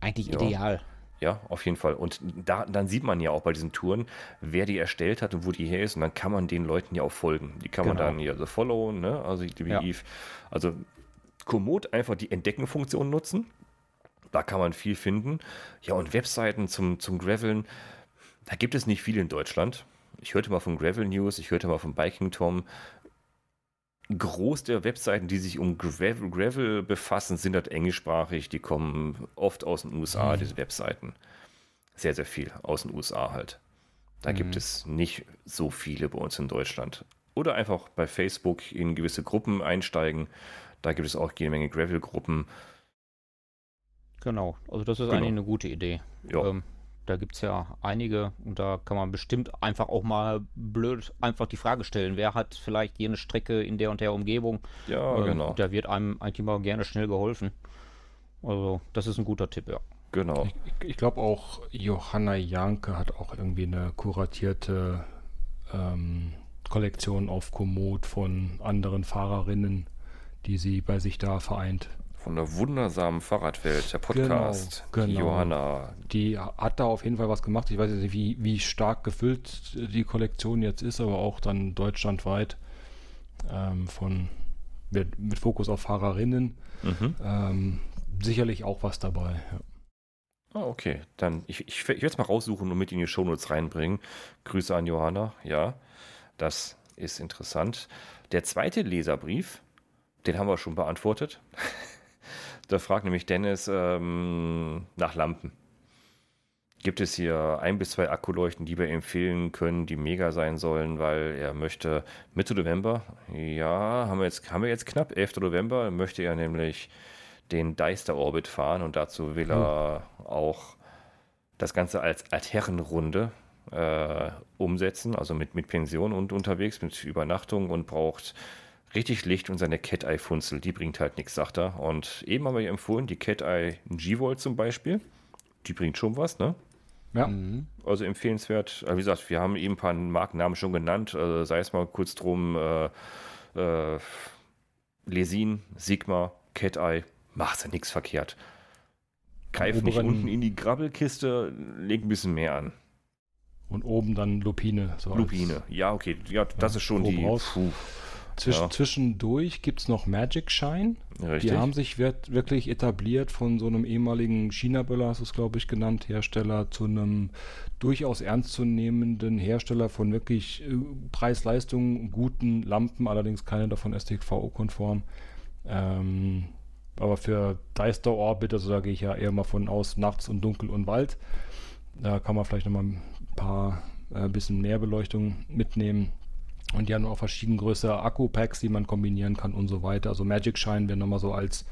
eigentlich ja. ideal. Ja, auf jeden Fall. Und da, dann sieht man ja auch bei diesen Touren, wer die erstellt hat und wo die her ist. Und dann kann man den Leuten ja auch folgen. Die kann genau. man dann hier also followen, ne? Also, wie ja. also Komoot einfach die Entdecken-Funktion nutzen. Da kann man viel finden. Ja, und Webseiten zum, zum Graveln, da gibt es nicht viel in Deutschland. Ich hörte mal von Gravel News, ich hörte mal von Biking Tom. Groß der Webseiten, die sich um Gravel, Gravel befassen, sind halt englischsprachig. Die kommen oft aus den USA, mhm. diese Webseiten. Sehr, sehr viel aus den USA halt. Da mhm. gibt es nicht so viele bei uns in Deutschland. Oder einfach bei Facebook in gewisse Gruppen einsteigen. Da gibt es auch jede Menge Gravel-Gruppen. Genau, also das ist genau. eigentlich eine gute Idee. Ja. Ähm, da gibt es ja einige und da kann man bestimmt einfach auch mal blöd einfach die Frage stellen, wer hat vielleicht jene Strecke in der und der Umgebung. Ja, ähm, genau. Da wird einem eigentlich mal gerne schnell geholfen. Also das ist ein guter Tipp, ja. Genau. Ich, ich glaube auch Johanna Janke hat auch irgendwie eine kuratierte ähm, Kollektion auf Komoot von anderen Fahrerinnen, die sie bei sich da vereint von der wundersamen Fahrradwelt, der Podcast, genau, genau. Johanna. Die hat da auf jeden Fall was gemacht. Ich weiß jetzt nicht, wie, wie stark gefüllt die Kollektion jetzt ist, aber auch dann deutschlandweit ähm, von mit, mit Fokus auf Fahrerinnen. Mhm. Ähm, sicherlich auch was dabei. Ja. Ah, okay. Dann, ich, ich, ich werde es mal raussuchen und mit in die Shownotes reinbringen. Grüße an Johanna. Ja, das ist interessant. Der zweite Leserbrief, den haben wir schon beantwortet. da fragt nämlich Dennis ähm, nach Lampen. Gibt es hier ein bis zwei Akkuleuchten, die wir empfehlen können, die mega sein sollen, weil er möchte Mitte November, ja, haben wir jetzt, haben wir jetzt knapp, 11. November, möchte er nämlich den Deister Orbit fahren und dazu will er auch das Ganze als Altherrenrunde äh, umsetzen, also mit, mit Pension und unterwegs, mit Übernachtung und braucht richtig Licht und seine Cat-Eye-Funzel, die bringt halt nichts, sagt er. Und eben haben wir ihr empfohlen, die Cat-Eye G-Volt zum Beispiel, die bringt schon was, ne? Ja. Also empfehlenswert. Wie gesagt, wir haben eben ein paar Markennamen schon genannt, also sei es mal kurz drum, äh, äh, Lesin, Sigma, Cat-Eye, macht ja nichts verkehrt. Greift nicht unten in die Grabbelkiste, legt ein bisschen mehr an. Und oben dann Lupine. So als- Lupine, ja, okay, ja, das ist schon die. raus. Puh, Zwisch, Ja. Zwischendurch gibt es noch Magic Shine. richtig. Die haben sich wirklich etabliert von so einem ehemaligen China-Böller, hast du es glaube ich genannt, Hersteller zu einem durchaus ernstzunehmenden Hersteller von wirklich äh, Preis-Leistung guten Lampen, allerdings keine davon STVO-konform. Ähm, aber für Deister Orbit, also da gehe ich ja eher mal von aus, nachts und dunkel und Wald. Da kann man vielleicht nochmal ein paar äh, bisschen mehr Beleuchtung mitnehmen. Und die haben auch verschieden größere Akku-Packs, die man kombinieren kann und so weiter. Also Magic Shine wäre nochmal so als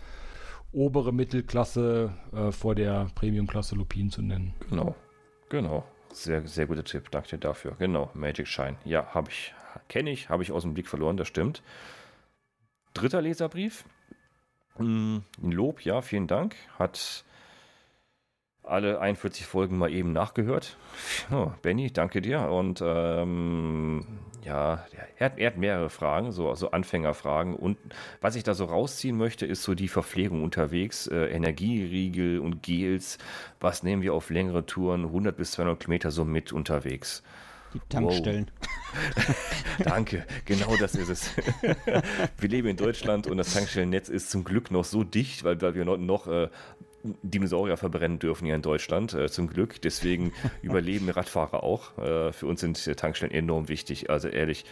obere Mittelklasse äh, vor der Premium-Klasse Lupin zu nennen. Genau, genau. Sehr, sehr guter Tipp, danke dir dafür. Genau, Magic Shine. Ja, habe ich, kenne ich, habe ich aus dem Blick verloren, das stimmt. Dritter Leserbrief. Mm, Ein Lob, ja, vielen Dank. Hat alle 41 Folgen mal eben nachgehört. Oh, Benny, danke dir. Und ähm, ja, er hat, er hat mehrere Fragen, so also Anfängerfragen. Und was ich da so rausziehen möchte, ist so die Verpflegung unterwegs, äh, Energieriegel und Gels. Was nehmen wir auf längere Touren, 100 bis 200 Kilometer so mit unterwegs? Die Tankstellen. Danke, genau das ist es. wir leben in Deutschland und das Tankstellennetz ist zum Glück noch so dicht, weil, weil wir noch, noch äh, Dinosaurier verbrennen dürfen hier in Deutschland, äh, zum Glück. Deswegen überleben Radfahrer auch. Äh, für uns sind äh, Tankstellen enorm wichtig. Also ehrlich,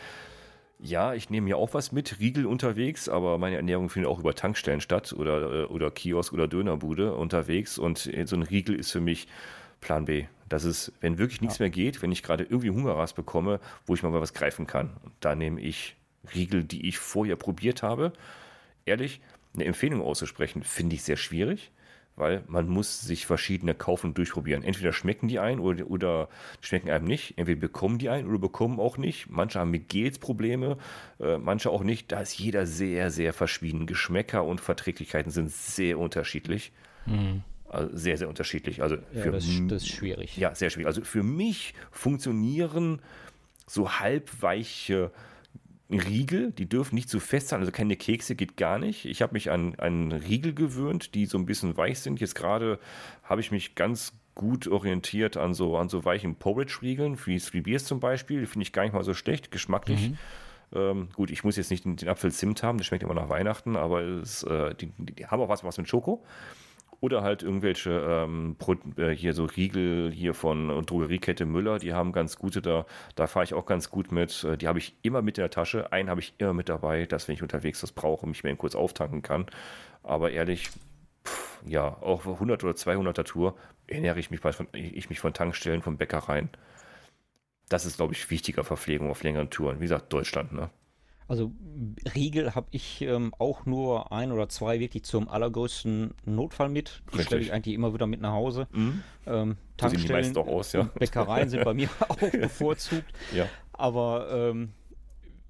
ja, ich nehme ja auch was mit, Riegel unterwegs, aber meine Ernährung findet auch über Tankstellen statt oder, äh, oder Kiosk oder Dönerbude unterwegs und äh, so ein Riegel ist für mich Plan B. Das ist, wenn wirklich nichts mehr geht, wenn ich gerade irgendwie Hungerrast bekomme, wo ich mal was greifen kann. Und da nehme ich Riegel, die ich vorher probiert habe. Ehrlich, eine Empfehlung auszusprechen, finde ich sehr schwierig, weil man muss sich verschiedene kaufen und durchprobieren. Entweder schmecken die ein oder, oder schmecken einem nicht. Entweder bekommen die ein oder bekommen auch nicht. Manche haben mit Gels Probleme, äh, manche auch nicht. Da ist jeder sehr, sehr verschieden. Geschmäcker und Verträglichkeiten sind sehr unterschiedlich. Also sehr, sehr unterschiedlich. Also Ja, für das, das ist schwierig. ja, sehr schwierig. Also für mich funktionieren so halbweiche Riegel, die dürfen nicht zu fest sein, also keine Kekse geht gar nicht. Ich habe mich an, an Riegel gewöhnt, die so ein bisschen weich sind. Jetzt gerade habe ich mich ganz gut orientiert an so, an so weichen Porridge-Riegeln, wie Three Beers zum Beispiel. Die finde ich gar nicht mal so schlecht, geschmacklich. Ähm, gut, ich muss jetzt nicht den, den Apfel Zimt haben, das schmeckt immer nach Weihnachten, aber es, äh, die, die, die haben auch was, was mit Schoko. Oder halt irgendwelche ähm, äh, hier so Riegel hier von äh, Drogeriekette Müller, die haben ganz gute da. Da fahre ich auch ganz gut mit. Äh, Die habe ich immer mit in der Tasche. Einen habe ich immer mit dabei, dass wenn ich unterwegs das brauche, mich mal kurz auftanken kann. Aber ehrlich, pff, ja, auch auf 100 oder 200er Tour ernähre ich mich, von, ich mich von Tankstellen, von Bäckereien. Das ist, glaube ich, wichtiger Verpflegung auf längeren Touren. Wie gesagt, Deutschland, ne? Also Riegel habe ich ähm, auch nur ein oder zwei wirklich zum allergrößten Notfall mit. Die stelle ich eigentlich immer wieder mit nach Hause. Ähm, sehen die Tankstellen aus, ja. und Bäckereien sind bei mir auch bevorzugt. Ja. Aber ähm,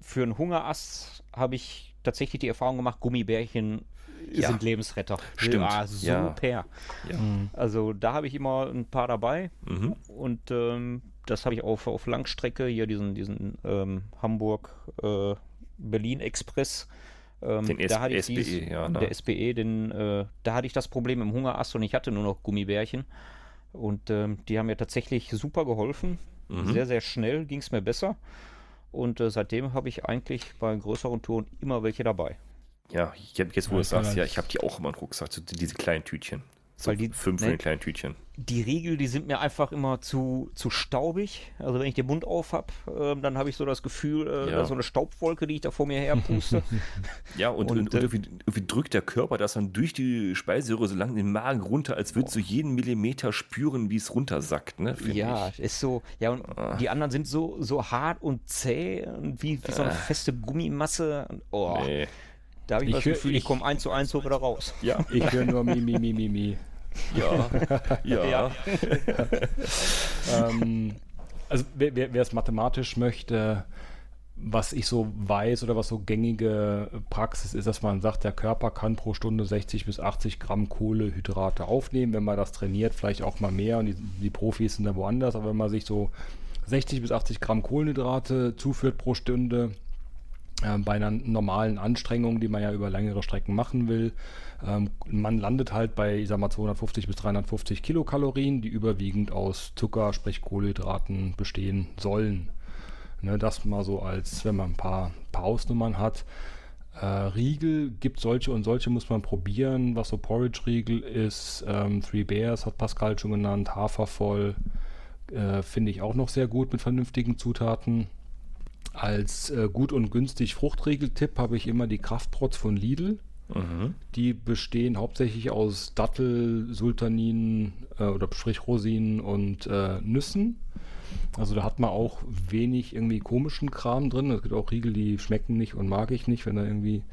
für einen Hungerass habe ich tatsächlich die Erfahrung gemacht, Gummibärchen Ja. sind Lebensretter. Stimmt. Ja. super. Ja. Also da habe ich immer ein paar dabei Mhm. und ähm, das habe ich auf, auf Langstrecke, hier diesen, diesen ähm, Hamburg äh, Berlin Express. Ähm, Den da hatte ich SBE, dies- ja, ne? Der SBE, den, äh, da hatte ich das Problem im Hungerass und ich hatte nur noch Gummibärchen. Und ähm, die haben mir tatsächlich super geholfen. Mhm. Sehr, sehr schnell ging es mir besser. Und äh, seitdem habe ich eigentlich bei größeren Touren immer welche dabei. Ja, jetzt wo du es sagst, ja, ich habe die auch immer im Rucksack, so diese kleinen Tütchen. So Weil die- fünf ne? den kleinen Tütchen. Die Riegel, die sind mir einfach immer zu, zu staubig. Also wenn ich den Mund auf habe, ähm, dann habe ich so das Gefühl, äh, Ja. so eine Staubwolke, die ich da vor mir her puste. Ja, und, Und, und, und äh, irgendwie, irgendwie drückt der Körper das dann durch die Speiseröhre so lang in den Magen runter, als würdest du jeden Millimeter spüren, wie es runtersackt, ne? ja, ich. ist so. Ja, und die anderen sind so, so hart und zäh und wie, wie so eine feste Gummimasse. Und, oh, Nee. Da habe ich, Ich das hör- Gefühl, ich, ich- komme eins zu eins so wieder raus. Ja, Ich höre nur mi, mi, mi, mi, mi. ja, ja. Ja. ähm, also wer, es mathematisch möchte, was ich so weiß oder was so gängige Praxis ist, dass man sagt, der Körper kann pro Stunde 60 bis 80 Gramm Kohlehydrate aufnehmen. Wenn man das trainiert, vielleicht auch mal mehr und die, die Profis sind da woanders, aber wenn man sich so 60 bis 80 Gramm Kohlenhydrate zuführt pro Stunde, bei einer normalen Anstrengung, die man ja über längere Strecken machen will. Ähm, man landet halt bei, ich sag mal, 250 bis 350 Kilokalorien, die überwiegend aus Zucker, sprich Kohlenhydraten bestehen sollen. Ne, das mal so als, wenn man ein paar, paar Hausnummern hat. Äh, Riegel gibt solche und solche muss man probieren. Was so Porridge-Riegel ist, ähm, Three Bears hat Pascal schon genannt, Hafervoll äh, finde ich auch noch sehr gut mit vernünftigen Zutaten. Als äh, gut und günstig Fruchtriegel-Tipp habe ich immer die Kraftprots von Lidl. Mhm. Die bestehen hauptsächlich aus Dattel, Sultaninen äh, oder sprich Rosinen und äh, Nüssen. Also da hat man auch wenig irgendwie komischen Kram drin. Es gibt auch Riegel, die schmecken nicht und mag ich nicht, wenn da irgendwie,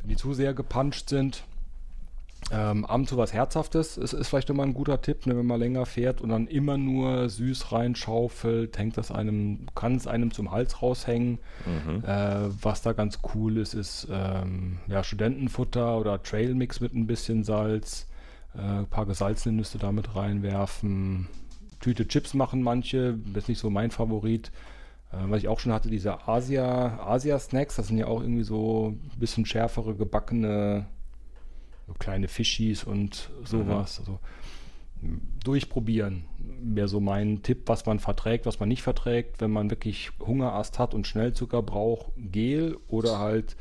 wenn die zu sehr gepanscht sind. Ähm, abends so was Herzhaftes ist, ist vielleicht immer ein guter Tipp, ne, wenn man länger fährt und dann immer nur süß reinschaufelt, hängt das einem, kann es einem zum Hals raushängen. Mhm. Äh, was da ganz cool ist, ist ähm, ja, Studentenfutter oder Trailmix mit ein bisschen Salz, äh, ein paar gesalzene Nüsse damit reinwerfen. Tüte Chips machen manche, das ist nicht so mein Favorit. Äh, was ich auch schon hatte, diese Asia, Asia-Snacks, das sind ja auch irgendwie so ein bisschen schärfere, gebackene, so kleine Fischis und sowas. Also m, durchprobieren wäre so mein Tipp, was man verträgt, was man nicht verträgt. Wenn man wirklich Hungerast hat und Schnellzucker braucht, Gel oder halt,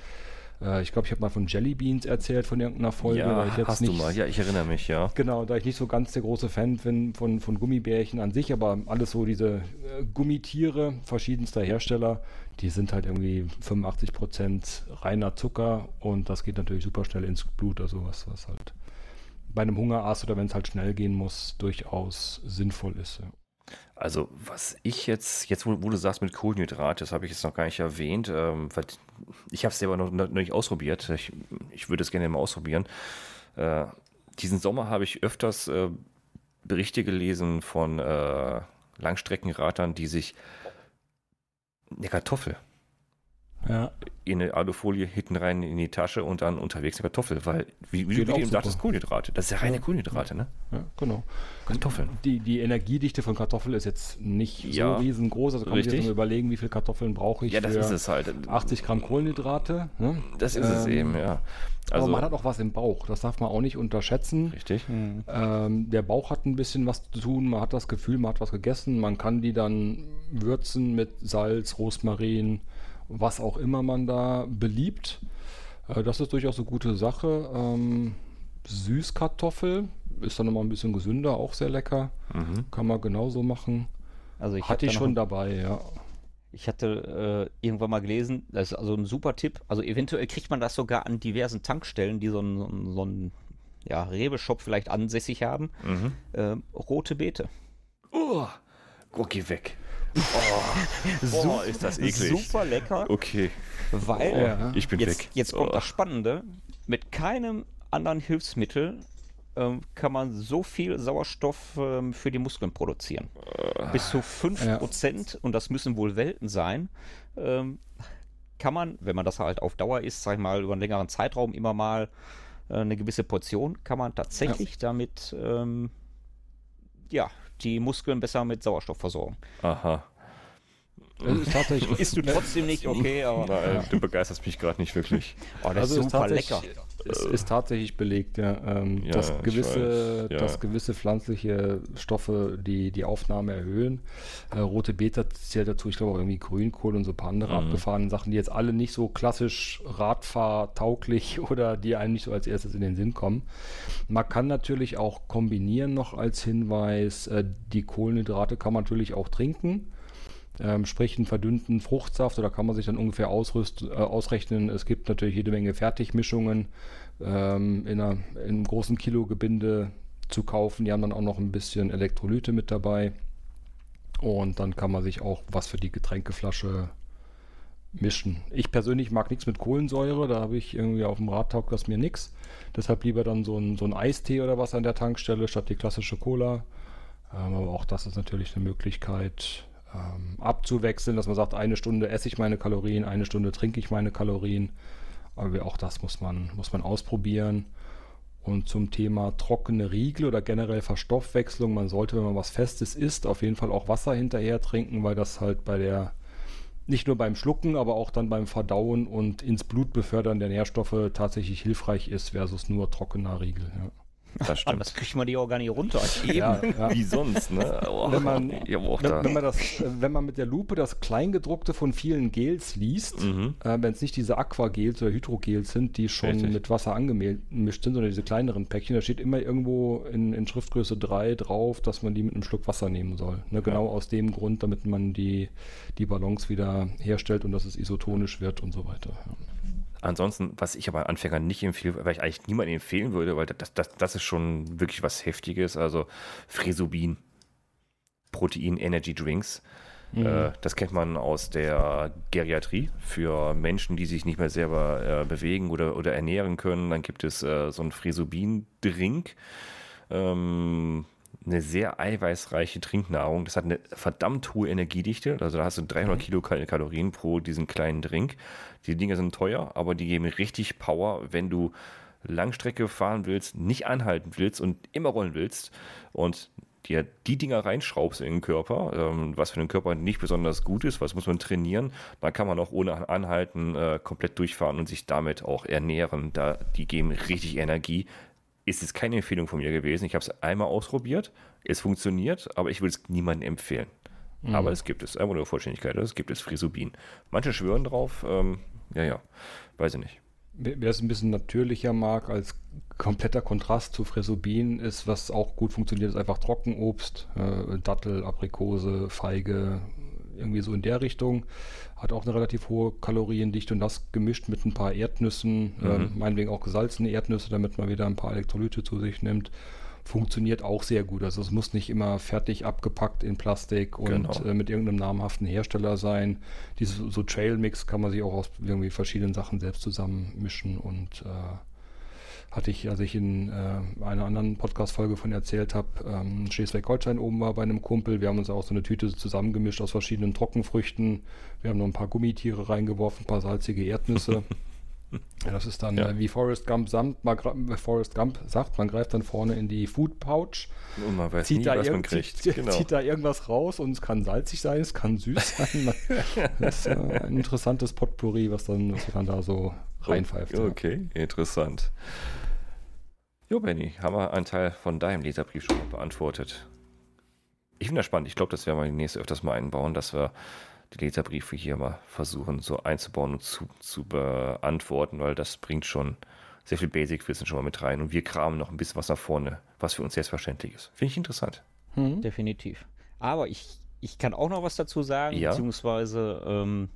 äh, ich glaube, ich habe mal von Jelly Beans erzählt von irgendeiner Folge. Ja, ich jetzt hast nicht, du mal. Ja, ich erinnere mich, ja. Genau, da ich nicht so ganz der große Fan bin von, von Gummibärchen an sich, aber alles so diese äh, Gummitiere verschiedenster Hersteller, die sind halt irgendwie 85% reiner Zucker und das geht natürlich super schnell ins Blut, also was, was halt bei einem Hungerast oder wenn es halt schnell gehen muss, durchaus sinnvoll ist. Ja. Also, was ich jetzt, jetzt wo, wo du sagst mit Kohlenhydrat, das habe ich jetzt noch gar nicht erwähnt, ähm, ich habe es selber noch, noch nicht ausprobiert. Ich, ich würde es gerne mal ausprobieren. Äh, diesen Sommer habe ich öfters äh, Berichte gelesen von äh, Langstreckenradern, die sich eine Kartoffel Ja, in eine Alufolie hinten rein in die Tasche und dann unterwegs eine Kartoffel, weil, wie, wie, du eben super. sagtest, Kohlenhydrate. Das ist ja reine Kohlenhydrate, ne? ja, genau. Kartoffeln. Die, die Energiedichte von Kartoffeln ist jetzt nicht Ja, so riesengroß, also kann man sich richtig. jetzt mal überlegen, wie viele Kartoffeln brauche ich Ja, das für ist es halt. 80 Gramm Kohlenhydrate. Ne? Das ist es Ähm, eben, ja. aber Also, man hat auch was im Bauch, das darf man auch nicht unterschätzen. richtig. Ähm, der Bauch hat ein bisschen was zu tun, man hat das Gefühl, man hat was gegessen, man kann die dann würzen mit Salz, Rosmarin, was auch immer man da beliebt. Äh, das ist durchaus eine gute Sache. Ähm, Süßkartoffel ist dann nochmal ein bisschen gesünder, auch sehr lecker. Mhm. Kann man genauso machen. Also ich Hatte ich schon dabei, ja. Ich hatte äh, irgendwann mal gelesen, das ist also ein super Tipp. Also eventuell kriegt man das sogar an diversen Tankstellen, die so einen, so einen, so einen ja, Rewe-Shop vielleicht ansässig haben. Mhm. Ähm, rote Beete. Oh, oh, geh weg. Oh, oh, ist das eklig. Super lecker, Okay, weil oh, Ja. ich bin jetzt, weg. jetzt kommt oh. das Spannende. Mit keinem anderen Hilfsmittel ähm, kann man so viel Sauerstoff ähm, für die Muskeln produzieren. Bis zu 5%, und das müssen wohl Welten sein, ähm, kann man, wenn man das halt auf Dauer isst, sag ich mal, über einen längeren Zeitraum immer mal äh, eine gewisse Portion, kann man tatsächlich damit ähm, ja, die Muskeln besser mit Sauerstoff versorgen. Aha. Ist, tatsächlich, ist du trotzdem nicht okay, aber. Nein, ja. du begeisterst mich gerade nicht wirklich. Oh, das also ist super lecker. Es ist tatsächlich belegt, ja, ähm, ja dass, gewisse, ja. dass gewisse pflanzliche Stoffe die, die Aufnahme erhöhen. Äh, rote Beta zählt dazu, ich glaube auch irgendwie Grünkohl und so ein paar andere mhm. abgefahrene Sachen, die jetzt alle nicht so klassisch radfahrtauglich oder die einem nicht so als erstes in den Sinn kommen. Man kann natürlich auch kombinieren noch als Hinweis, äh, die Kohlenhydrate kann man natürlich auch trinken ähm, sprich einen verdünnten Fruchtsaft oder kann man sich dann ungefähr ausrüst, äh, ausrechnen. Es gibt natürlich jede Menge Fertigmischungen ähm, in, einer, in einem großen Kilogebinde zu kaufen. Die haben dann auch noch ein bisschen Elektrolyte mit dabei. Und dann kann man sich auch was für die Getränkeflasche mischen. Ich persönlich mag nichts mit Kohlensäure, da habe ich irgendwie auf dem Rad taugt das mir nichts. Deshalb lieber dann so ein, so ein Eistee oder was an der Tankstelle statt die klassische Cola. Ähm, aber auch das ist natürlich eine Möglichkeit, ähm, abzuwechseln, dass man sagt, eine Stunde esse ich meine Kalorien, eine Stunde trinke ich meine Kalorien. Aber auch das muss man, muss man ausprobieren. Und zum Thema trockene Riegel oder generell Verstoffwechslung, man sollte, wenn man was Festes isst, auf jeden Fall auch Wasser hinterher trinken, weil das halt bei der, nicht nur beim Schlucken, aber auch dann beim Verdauen und ins Blut befördern der Nährstoffe tatsächlich hilfreich ist versus nur trockener Riegel. Ja. Das stimmt. Anders kriegt man die auch gar nicht runter. Ja, ja. Wie sonst, ne? Oh, wenn, man, ja, wenn, wenn, man das, wenn man mit der Lupe das Kleingedruckte von vielen Gels liest, mhm. äh, wenn es nicht diese Aquagels oder Hydrogels sind, die schon Richtig. mit Wasser angemischt sind, sondern diese kleineren Päckchen, da steht immer irgendwo in, in Schriftgröße 3 drauf, dass man die mit einem Schluck Wasser nehmen soll. Ne? Genau ja. aus dem Grund, damit man die, die Balance wieder herstellt und dass es isotonisch wird und so weiter. Ansonsten, was ich aber Anfängern nicht empfehle, weil ich eigentlich niemandem empfehlen würde, weil das, das, das ist schon wirklich was Heftiges. Also Fresubin, Protein Energy Drinks. Mhm. Äh, das kennt man aus der Geriatrie für Menschen, die sich nicht mehr selber äh, bewegen oder, oder ernähren können. Dann gibt es äh, so einen Fresubin-Drink. Ähm, eine sehr eiweißreiche Trinknahrung. Das hat eine verdammt hohe Energiedichte. Also da hast du 300 mhm. Kilokalorien pro diesen kleinen Drink. Die Dinge sind teuer, aber die geben richtig Power, wenn du Langstrecke fahren willst, nicht anhalten willst und immer rollen willst und dir die Dinger reinschraubst in den Körper, ähm, was für den Körper nicht besonders gut ist, was muss man trainieren, dann kann man auch ohne Anhalten äh, komplett durchfahren und sich damit auch ernähren. Da, die geben richtig Energie, ist es keine Empfehlung von mir gewesen. Ich habe es einmal ausprobiert, es funktioniert, aber ich würde es niemandem empfehlen. Mhm. Aber es gibt es, einfach nur Vollständigkeit, es gibt es Frisubin. Manche schwören drauf, ähm, ja, ja, weiß ich nicht. Wer es ein bisschen natürlicher mag, als kompletter Kontrast zu Frisubin ist, was auch gut funktioniert, ist einfach Trockenobst, äh, Dattel, Aprikose, Feige, irgendwie so in der Richtung. Hat auch eine relativ hohe Kaloriendichte und das gemischt mit ein paar Erdnüssen, mhm. äh, meinetwegen auch gesalzene Erdnüsse, damit man wieder ein paar Elektrolyte zu sich nimmt. Funktioniert auch sehr gut. Also es muss nicht immer fertig abgepackt in Plastik und genau. äh, mit irgendeinem namhaften Hersteller sein. Diese so Trail-Mix kann man sich auch aus irgendwie verschiedenen Sachen selbst zusammenmischen und äh, hatte ich, als ich in äh, einer anderen Podcast-Folge von erzählt habe, ähm, Schleswig-Holstein oben war bei einem Kumpel. Wir haben uns auch so eine Tüte zusammengemischt aus verschiedenen Trockenfrüchten. Wir haben noch ein paar Gummitiere reingeworfen, ein paar salzige Erdnüsse. ja, das ist dann ja. äh, wie Forrest Gump, samt, man, Forrest Gump sagt, man greift dann vorne in die Food Pouch. Und man weiß zieht nie, was man kriegt. Zieht, genau. zieht da irgendwas raus und es kann salzig sein, es kann süß sein. das ist äh, ein interessantes Potpourri, was dann, was dann da so reinpfeift. Okay, ja. interessant. Jo, Benny, haben wir einen Teil von deinem Leserbrief schon beantwortet. Ich finde das spannend. Ich glaube, das werden wir demnächst öfters mal einbauen, dass wir die Leserbriefe hier mal versuchen, so einzubauen und zu, zu beantworten, weil das bringt schon sehr viel Basic-Wissen schon mal mit rein. Und wir kramen noch ein bisschen was nach vorne, was für uns selbstverständlich ist. Finde ich interessant. Hm. Definitiv. Aber ich, ich kann auch noch was dazu sagen, ja. beziehungsweise ähm,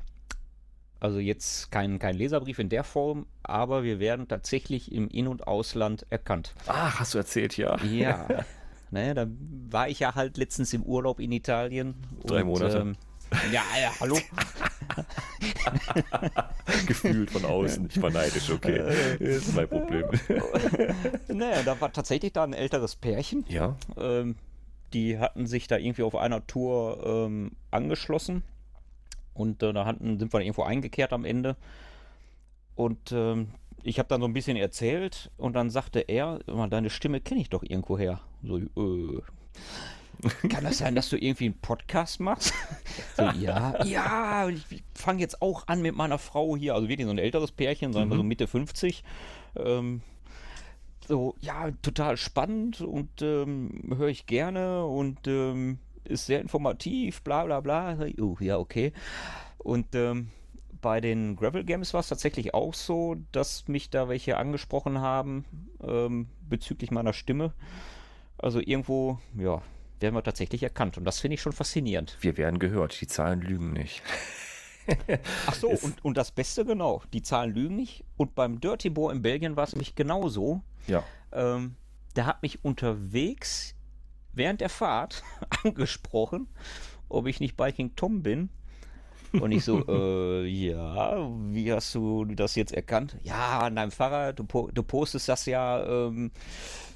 also jetzt kein, kein Leserbrief in der Form, aber wir werden tatsächlich im In- und Ausland erkannt. Ach, hast du erzählt, ja. Ja. naja, da war ich ja halt letztens im Urlaub in Italien. Drei und, Monate. Ähm, ja, ja, hallo. Gefühlt von außen. Ich war neidisch, okay. Das ist mein Problem. naja, da war tatsächlich da ein älteres Pärchen. Ja. Ähm, die hatten sich da irgendwie auf einer Tour ähm, angeschlossen und äh, da hatten, sind wir irgendwo eingekehrt am Ende. Und ähm, ich habe dann so ein bisschen erzählt und dann sagte er, deine Stimme kenne ich doch irgendwo her. So, äh. kann das sein, dass du irgendwie einen Podcast machst? so, ja, ja, ich fange jetzt auch an mit meiner Frau hier, also wirklich so ein älteres Pärchen, sagen wir so Mitte 50. Ähm, so, ja, total spannend und ähm, höre ich gerne und ähm, ist sehr informativ, bla bla bla. Uh, ja, okay. Und ähm, bei den Gravel Games war es tatsächlich auch so, dass mich da welche angesprochen haben ähm, bezüglich meiner Stimme. Also irgendwo, ja, werden wir tatsächlich erkannt und das finde ich schon faszinierend. Wir werden gehört, die Zahlen lügen nicht. Ach so, und, und das Beste genau, die Zahlen lügen nicht. Und beim Dirty Boar in Belgien war es nämlich genauso. Ja. Ähm, der hat mich unterwegs während der Fahrt angesprochen, ob ich nicht Biking Tom bin. Und ich so, äh, ja, wie hast du das jetzt erkannt? Ja, an deinem Fahrrad, du, du postest das ja ähm,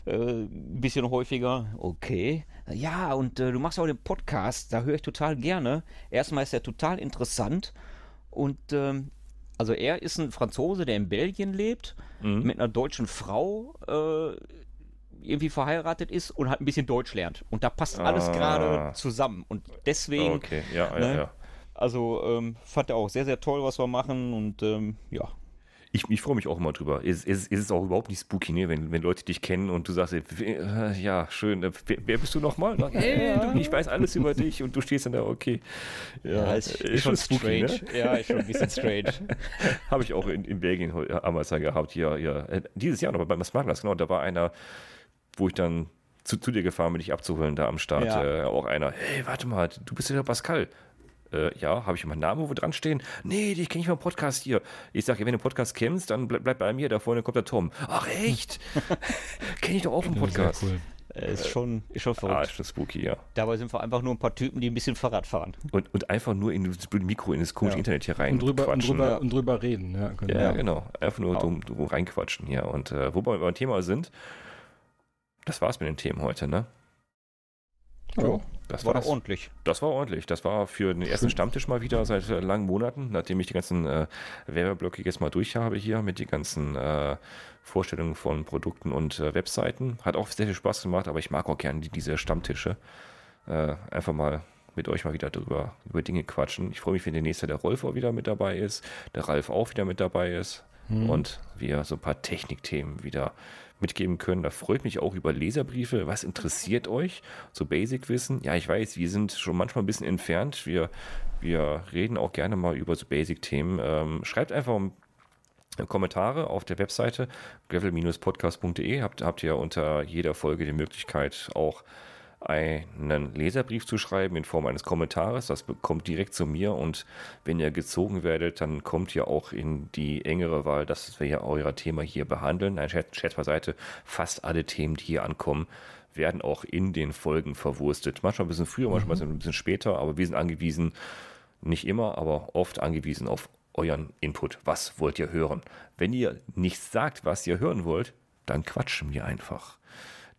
äh, ein bisschen häufiger. Okay. Ja, und äh, du machst auch den Podcast, da höre ich total gerne. Erstmal ist er total interessant und ähm, also er ist ein Franzose, der in Belgien lebt, mhm. mit einer deutschen Frau äh, irgendwie verheiratet ist und halt ein bisschen Deutsch lernt. Und da passt alles ah. gerade zusammen. Und deswegen, okay. ja, ne, ja, ja. also ähm, fand er auch sehr, sehr toll, was wir machen und ähm, ja, ich, ich freue mich auch immer drüber. Es, es, es, ist auch überhaupt nicht spooky, ne? wenn, wenn Leute dich kennen und du sagst, äh, ja, schön, äh, wer, wer bist du nochmal? Hey, du, ich weiß alles über dich und du stehst dann da, okay. Ja, ja ist, ist, schon spooky, strange. Ne? Ja, ist schon ein bisschen strange. Habe ich auch in, in Belgien damals gehabt, hier, hier, äh, dieses Jahr noch beim Smartglass, genau, da war einer, wo ich dann zu, zu dir gefahren bin, dich abzuholen da am Start. Ja. Äh, auch einer, hey, warte mal, du bist ja der Pascal. Äh, ja, habe ich meinen Namen wo dran stehen? Nee, ich kenne ich mal Podcast hier. Ich sage, wenn du einen Podcast kennst, dann bleib, bleib bei mir, da vorne kommt der Tom. Ach echt? kenne ich doch auch einen Podcast. Cool. Äh, ist schon, ist schon verrückt. Ah, ist schon spooky, ja. Dabei sind wir einfach nur ein paar Typen, die ein bisschen Fahrrad fahren. Und, und einfach nur in das Mikro, in das komische ja. Internet hier rein und drüber, und drüber, ne? und drüber reden. Ja, genau. Ja, genau. Einfach nur dumm, dumm reinquatschen hier. Und äh, wo wir beim Thema sind, das war's mit den Themen heute, ne? Ja. Das war doch ordentlich. Das war ordentlich. Das war für den ersten Stammtisch mal wieder seit äh, langen Monaten, nachdem ich die ganzen äh, Werbeblöcke jetzt mal durch habe hier mit den ganzen äh, Vorstellungen von Produkten und äh, Webseiten. Hat auch sehr viel Spaß gemacht, aber ich mag auch gerne die, diese Stammtische. Äh, einfach mal mit euch mal wieder drüber über Dinge quatschen. Ich freue mich, wenn der nächste der Rolf auch wieder mit dabei ist, der Ralf auch wieder mit dabei ist hm. und wir so ein paar Technikthemen wieder mitgeben können. Da freut mich auch über Leserbriefe. Was interessiert euch? So Basic-Wissen. Ja, ich weiß, wir sind schon manchmal ein bisschen entfernt. Wir, wir reden auch gerne mal über so Basic-Themen. Ähm, schreibt einfach Kommentare auf der Webseite gravel-podcast.de. Habt, habt ihr unter jeder Folge die Möglichkeit auch einen Leserbrief zu schreiben in Form eines Kommentares. Das kommt direkt zu mir und wenn ihr gezogen werdet, dann kommt ihr auch in die engere Wahl, dass wir ja euer Thema hier behandeln. Ein Scherz beiseite, fast alle Themen, die hier ankommen, werden auch in den Folgen verwurstet. Manchmal ein bisschen früher, manchmal mhm. ein bisschen später, aber wir sind angewiesen, nicht immer, aber oft angewiesen auf euren Input. Was wollt ihr hören? Wenn ihr nichts sagt, was ihr hören wollt, dann quatschen wir einfach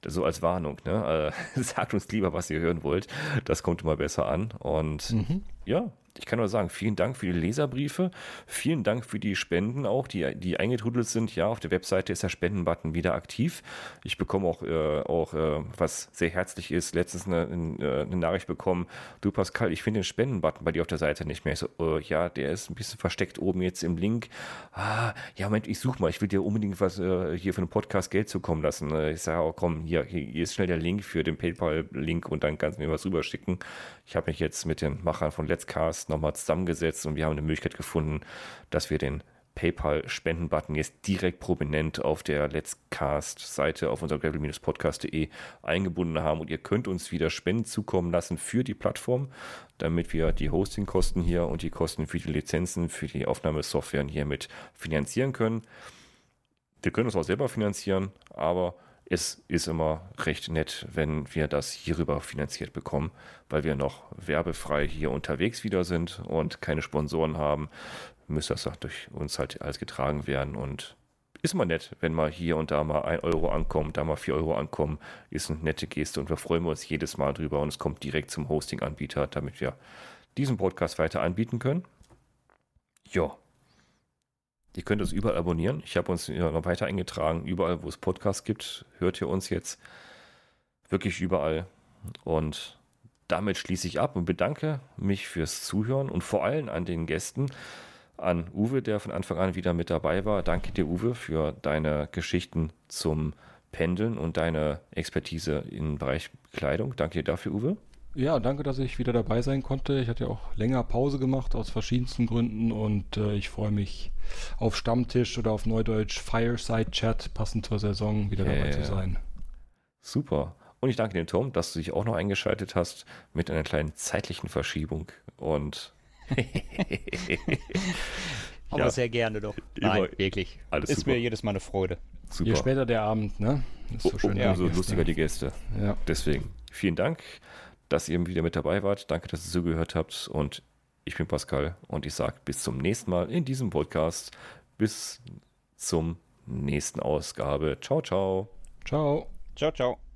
so als Warnung, ne? Äh, sagt uns lieber, was ihr hören wollt. Das kommt immer besser an. Und mhm. ja, ich kann nur sagen, vielen Dank für die Leserbriefe, vielen Dank für die Spenden auch, die, die eingetrudelt sind. Ja, auf der Webseite ist der Spendenbutton wieder aktiv. Ich bekomme auch, äh, auch äh, was sehr herzlich ist, letztens eine, eine, Nachricht bekommen, du Pascal, ich finde den Spendenbutton bei dir auf der Seite nicht mehr. Ich so, äh, ja, der ist ein bisschen versteckt oben jetzt im Link. Ah, ja, Moment, ich suche mal, ich will dir unbedingt was äh, hier für einen Podcast Geld zukommen lassen. Äh, ich sage, oh, komm, hier, hier ist schnell der Link für den PayPal-Link und dann kannst du mir was rüberschicken. Ich habe mich jetzt mit den Machern von Let's Cast nochmal zusammengesetzt und wir haben eine Möglichkeit gefunden, dass wir den PayPal-Spenden-Button jetzt direkt prominent auf der Let's Cast-Seite auf unserer gravel-podcast.de eingebunden haben und ihr könnt uns wieder Spenden zukommen lassen für die Plattform, damit wir die Hosting-Kosten hier und die Kosten für die Lizenzen, für die Aufnahmesoftware hier mit finanzieren können. Wir können uns auch selber finanzieren, aber es ist immer recht nett, wenn wir das hierüber finanziert bekommen, weil wir noch werbefrei hier unterwegs wieder sind und keine Sponsoren haben, müsste das durch uns halt alles getragen werden. Und ist immer nett, wenn mal hier und da mal ein Euro ankommt, da mal vier Euro ankommen, ist eine nette Geste und wir freuen uns jedes Mal drüber und es kommt direkt zum Hosting-Anbieter, damit wir diesen Podcast weiter anbieten können. Ja, Ihr könnt uns überall abonnieren. Ich habe uns noch weiter eingetragen. Überall, wo es Podcasts gibt, hört ihr uns jetzt. Wirklich überall. Und damit schließe ich ab und bedanke mich fürs Zuhören und vor allem an den Gästen, an Uwe, der von Anfang an wieder mit dabei war. Danke dir, Uwe, für deine Geschichten zum Pendeln und deine Expertise im Bereich Kleidung. Danke dir dafür, Uwe. Ja, danke, dass ich wieder dabei sein konnte. Ich hatte ja auch länger Pause gemacht aus verschiedensten Gründen und äh, ich freue mich auf Stammtisch oder auf Neudeutsch Fireside Chat passend zur Saison wieder dabei zu sein. Super. Und ich danke dem Tom, dass du dich auch noch eingeschaltet hast mit einer kleinen zeitlichen Verschiebung und Aber ja. sehr gerne doch. Nein, Immer, wirklich. Alles ist super. mir jedes Mal eine Freude. Super. Je später der Abend, ne? Ist so schön. Ja. Umso lustiger die Gäste. Ja. Deswegen vielen Dank, dass ihr wieder mit dabei wart. Danke, dass ihr zugehört habt. Und ich bin Pascal und ich sage bis zum nächsten Mal in diesem Podcast. Bis zum nächsten Ausgabe. Ciao, ciao. Ciao. Ciao, ciao.